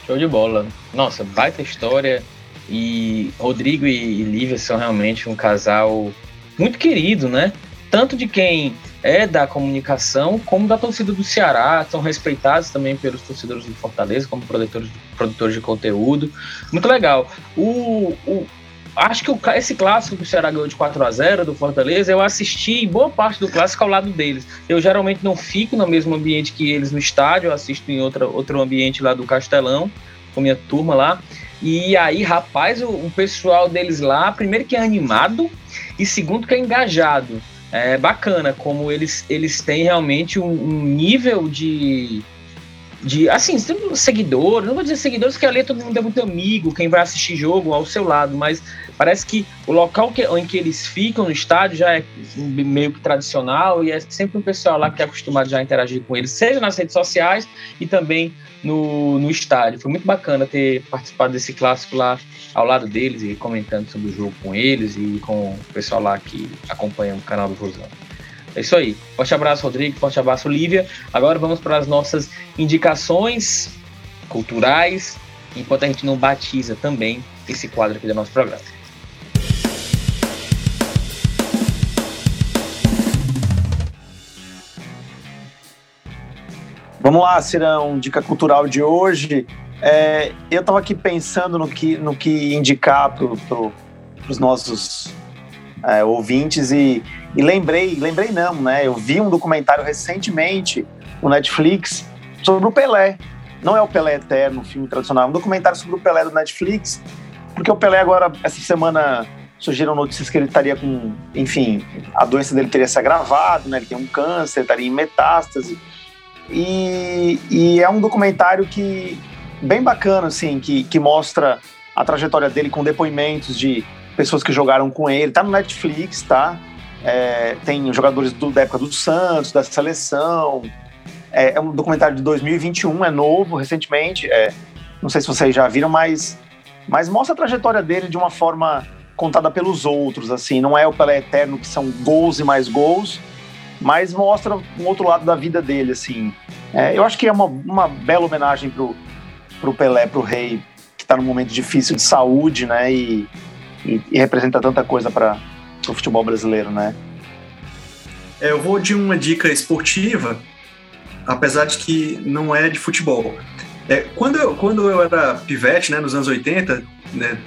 Show de bola. Nossa, baita história. E Rodrigo e Lívia são realmente um casal muito querido, né? Tanto de quem é da comunicação, como da torcida do Ceará, são respeitados também pelos torcedores do Fortaleza, como produtores, produtores de conteúdo. Muito legal. O, o, acho que o, esse clássico que o Ceará ganhou de 4 a 0 do Fortaleza, eu assisti boa parte do clássico ao lado deles. Eu geralmente não fico no mesmo ambiente que eles no estádio, eu assisto em outra, outro ambiente lá do Castelão, com minha turma lá. E aí, rapaz, o, o pessoal deles lá, primeiro que é animado e segundo que é engajado. É bacana como eles, eles têm realmente um, um nível de, de assim, seguidores, não vou dizer seguidores, porque ali todo mundo é muito amigo, quem vai assistir jogo ao seu lado, mas parece que o local que, em que eles ficam no estádio já é meio que tradicional e é sempre um pessoal lá que é acostumado já a interagir com eles, seja nas redes sociais e também no, no estádio. Foi muito bacana ter participado desse clássico lá ao lado deles e comentando sobre o jogo com eles e com o pessoal lá que acompanha o canal do Rosão. É isso aí. Forte abraço, Rodrigo. Forte abraço, Lívia. Agora vamos para as nossas indicações culturais, enquanto a gente não batiza também esse quadro aqui do nosso programa. Vamos lá, Cirão, dica cultural de hoje. É, eu estava aqui pensando no que, no que indicar para pro, os nossos é, ouvintes e, e lembrei, lembrei não, né? Eu vi um documentário recentemente no Netflix sobre o Pelé. Não é o Pelé Eterno, filme tradicional, é um documentário sobre o Pelé do Netflix, porque o Pelé agora, essa semana, surgiram notícias que ele estaria com, enfim, a doença dele teria se agravado, né? Ele tem um câncer, estaria em metástase. E, e é um documentário que bem bacana, assim, que, que mostra a trajetória dele com depoimentos de pessoas que jogaram com ele. Tá no Netflix, tá? É, tem jogadores do, da época do Santos, da seleção. É, é, um documentário de 2021, é novo, recentemente. É, não sei se vocês já viram, mas, mas mostra a trajetória dele de uma forma contada pelos outros, assim. Não é o Pelé Eterno, que são gols e mais gols, mas mostra um outro lado da vida dele, assim. É, eu acho que é uma, uma bela homenagem pro, pro Pelé, pro rei, que está num momento difícil de saúde, né? E, e, e representa tanta coisa para o futebol brasileiro, né? É, eu vou de uma dica esportiva, apesar de que não é de futebol. É, quando, eu, quando eu era pivete, né, nos anos 80, né,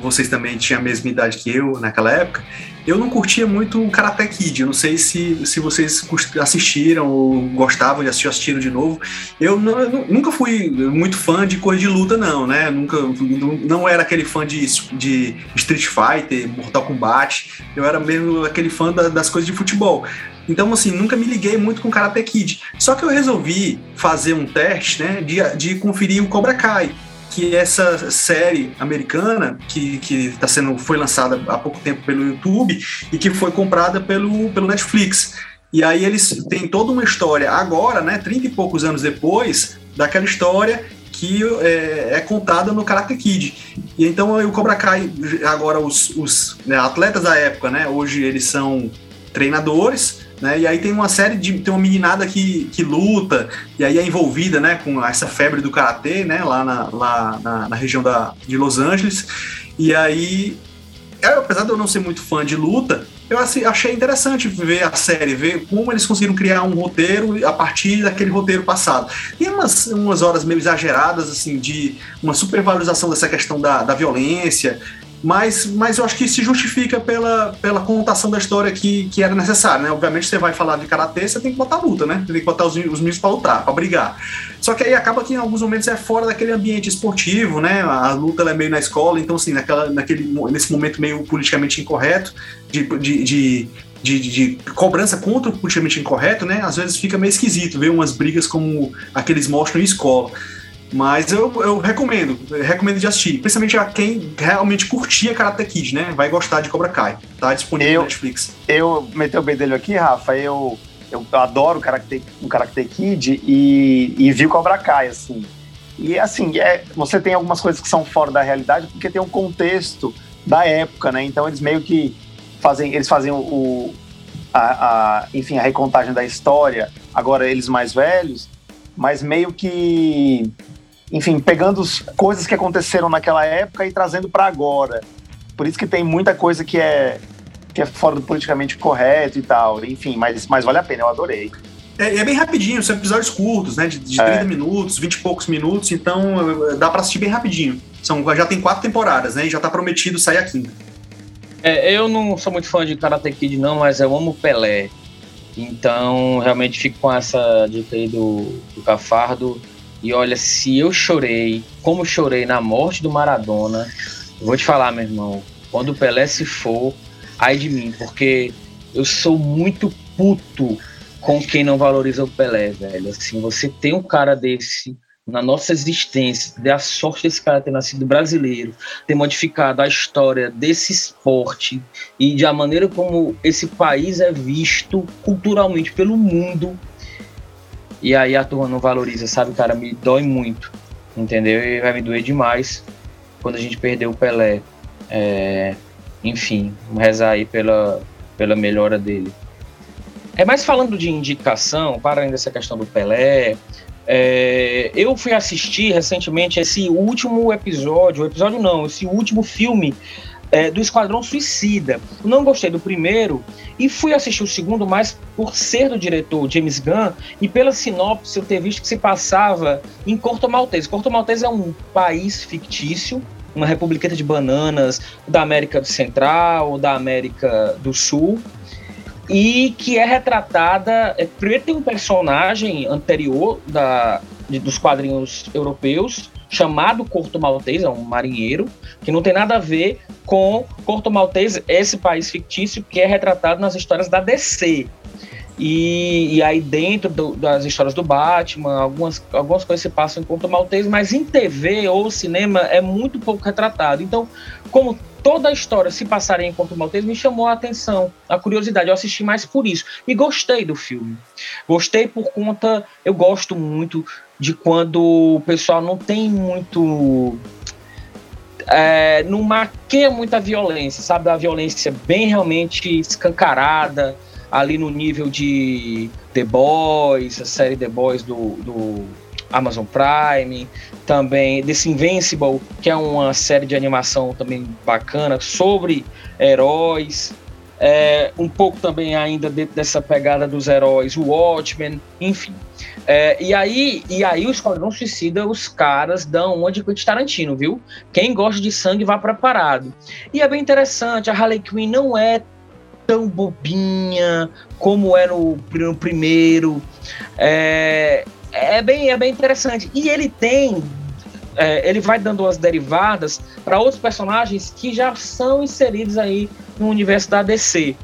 vocês também tinham a mesma idade que eu naquela época, eu não curtia muito o Karate Kid. Eu não sei se, se vocês assistiram ou gostavam de assistir, assistiram de novo. Eu, não, eu nunca fui muito fã de coisa de luta, não, né? Nunca, não, não era aquele fã de, de Street Fighter, Mortal Kombat. Eu era mesmo aquele fã da, das coisas de futebol. Então, assim, nunca me liguei muito com Karate Kid. Só que eu resolvi fazer um teste, né, de, de conferir o Cobra Kai que essa série americana que, que tá sendo, foi lançada há pouco tempo pelo YouTube e que foi comprada pelo, pelo Netflix. E aí eles têm toda uma história agora, né, 30 e poucos anos depois, daquela história que é, é contada no Karate Kid. E então o Cobra Kai, agora os, os né, atletas da época, né, hoje eles são treinadores, né? E aí tem uma série de. Tem uma meninada que, que luta, e aí é envolvida né, com essa febre do karatê, né? Lá na, lá na, na região da, de Los Angeles. E aí, eu, apesar de eu não ser muito fã de luta, eu achei interessante ver a série, ver como eles conseguiram criar um roteiro a partir daquele roteiro passado. Tem umas, umas horas meio exageradas, assim, de uma supervalorização dessa questão da, da violência, mas, mas eu acho que se justifica pela, pela contação da história que, que era necessária, né? Obviamente você vai falar de karatê, você tem que botar luta, né? Você tem que botar os, os meninos para lutar, para brigar. Só que aí acaba que em alguns momentos é fora daquele ambiente esportivo, né? A luta é meio na escola, então assim, naquela, naquele, nesse momento meio politicamente incorreto de, de, de de, de, de, cobrança contra o politicamente incorreto, né? Às vezes fica meio esquisito ver umas brigas como aqueles mostram em escola. Mas eu, eu recomendo, eu recomendo de assistir. Principalmente a quem realmente curtia Karate Kid, né? Vai gostar de Cobra Kai. Tá disponível eu, no Netflix. Eu meti o bedelho aqui, Rafa. Eu, eu adoro o Karate, o Karate Kid e, e vi o Cobra Kai, assim. E assim, é, você tem algumas coisas que são fora da realidade porque tem um contexto da época, né? Então eles meio que fazem, eles fazem o, a, a, enfim, a recontagem da história, agora eles mais velhos, mas meio que, enfim, pegando coisas que aconteceram naquela época e trazendo para agora. Por isso que tem muita coisa que é que é fora do politicamente correto e tal. Enfim, mas, mas vale a pena, eu adorei. É, é bem rapidinho, são episódios curtos, né? De, de é. 30 minutos, 20 e poucos minutos, então dá para assistir bem rapidinho. São, já tem quatro temporadas, né? E já tá prometido sair a quinta. É, eu não sou muito fã de Karate Kid, não, mas eu amo Pelé. Então, realmente fico com essa dica aí do, do Cafardo. E olha, se eu chorei, como chorei na morte do Maradona, vou te falar, meu irmão, quando o Pelé se for, ai de mim, porque eu sou muito puto com quem não valoriza o Pelé, velho. Assim, você tem um cara desse na nossa existência, da sorte desse cara ter nascido brasileiro, ter modificado a história desse esporte e de a maneira como esse país é visto culturalmente pelo mundo. E aí a turma não valoriza, sabe, cara? Me dói muito, entendeu? E vai me doer demais quando a gente perdeu o Pelé. É, enfim, rezar aí pela, pela melhora dele. É mais falando de indicação, para ainda essa questão do Pelé, é, eu fui assistir recentemente esse último episódio, episódio não, esse último filme é, do Esquadrão Suicida. não gostei do primeiro e fui assistir o segundo mais por ser do diretor James Gunn e pela sinopse eu ter visto que se passava em Corto Maltese. Corto Maltese é um país fictício, uma republiqueta de bananas da América Central, da América do Sul, e que é retratada. É, primeiro tem um personagem anterior da, de, dos quadrinhos europeus chamado Corto Maltese, é um marinheiro, que não tem nada a ver com Corto Maltese, esse país fictício que é retratado nas histórias da DC. E, e aí dentro do, das histórias do Batman, algumas, algumas coisas se passam em Corto Maltese, mas em TV ou cinema é muito pouco retratado. Então, como toda a história se passar em Corto Maltese me chamou a atenção, a curiosidade. Eu assisti mais por isso. E gostei do filme. Gostei por conta. Eu gosto muito de quando o pessoal não tem muito. É, não maqueia muita violência, sabe? A violência bem realmente escancarada, ali no nível de The Boys, a série The Boys do, do Amazon Prime, também desse Invincible, que é uma série de animação também bacana sobre heróis. É, um pouco também ainda dentro dessa pegada dos heróis, o Watchmen, enfim. É, e aí, e aí o Esquadrão Suicida, os caras dão uma de Quentin Tarantino, viu? Quem gosta de sangue vá preparado. E é bem interessante, a Harley Quinn não é tão bobinha como é no, no primeiro. É, é bem, é bem interessante. E ele tem. É, ele vai dando as derivadas para outros personagens que já são inseridos aí no universo da DC.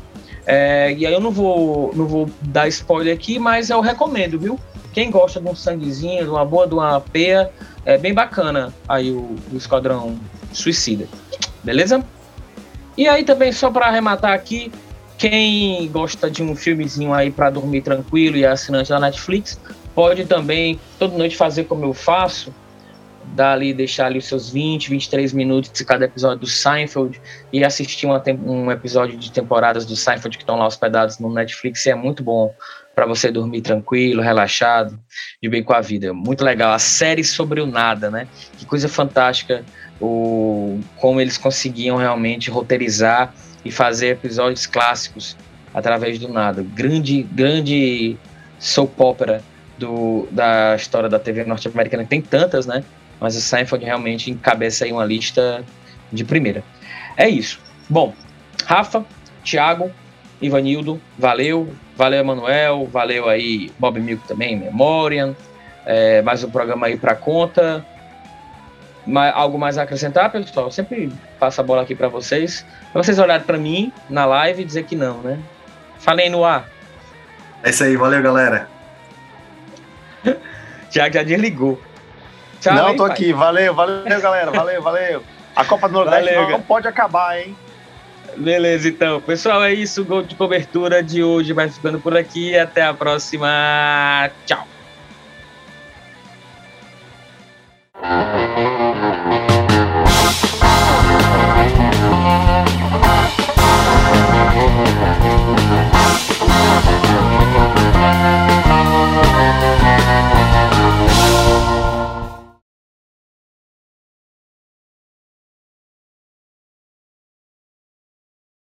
É, e aí eu não vou, não vou dar spoiler aqui, mas eu recomendo, viu? Quem gosta de um sanguezinho, de uma boa, de uma peia, é bem bacana aí o, o Esquadrão Suicida. Beleza? E aí também, só para arrematar aqui, quem gosta de um filmezinho aí para dormir tranquilo e é assinante da Netflix, pode também toda noite fazer como eu faço, dar ali, deixar ali os seus 20, 23 minutos de cada episódio do Seinfeld e assistir uma, um episódio de temporadas do Seinfeld que estão lá hospedados no Netflix e é muito bom para você dormir tranquilo, relaxado, de bem com a vida. Muito legal. A série sobre o nada, né? Que coisa fantástica o como eles conseguiam realmente roteirizar e fazer episódios clássicos através do nada. Grande, grande soap opera do, da história da TV norte-americana, tem tantas, né? Mas o Seinfeld realmente encabeça aí uma lista de primeira. É isso. Bom, Rafa, Thiago, Ivanildo, valeu. Valeu, Emanuel. Valeu aí, Bob Milk também, Memoriam. É, mais um programa aí para conta. Algo mais a acrescentar, pessoal? Eu sempre passo a bola aqui para vocês. Pra vocês olharem para mim na live e dizer que não, né? Falei no ar. É isso aí, valeu, galera. Já já desligou. Tchau, não, tô pai. aqui. Valeu, valeu, galera. Valeu, valeu. A Copa do Nordeste valeu, não pode acabar, hein? Beleza, então. Pessoal, é isso. O gol de cobertura de hoje vai ficando por aqui. Até a próxima. Tchau.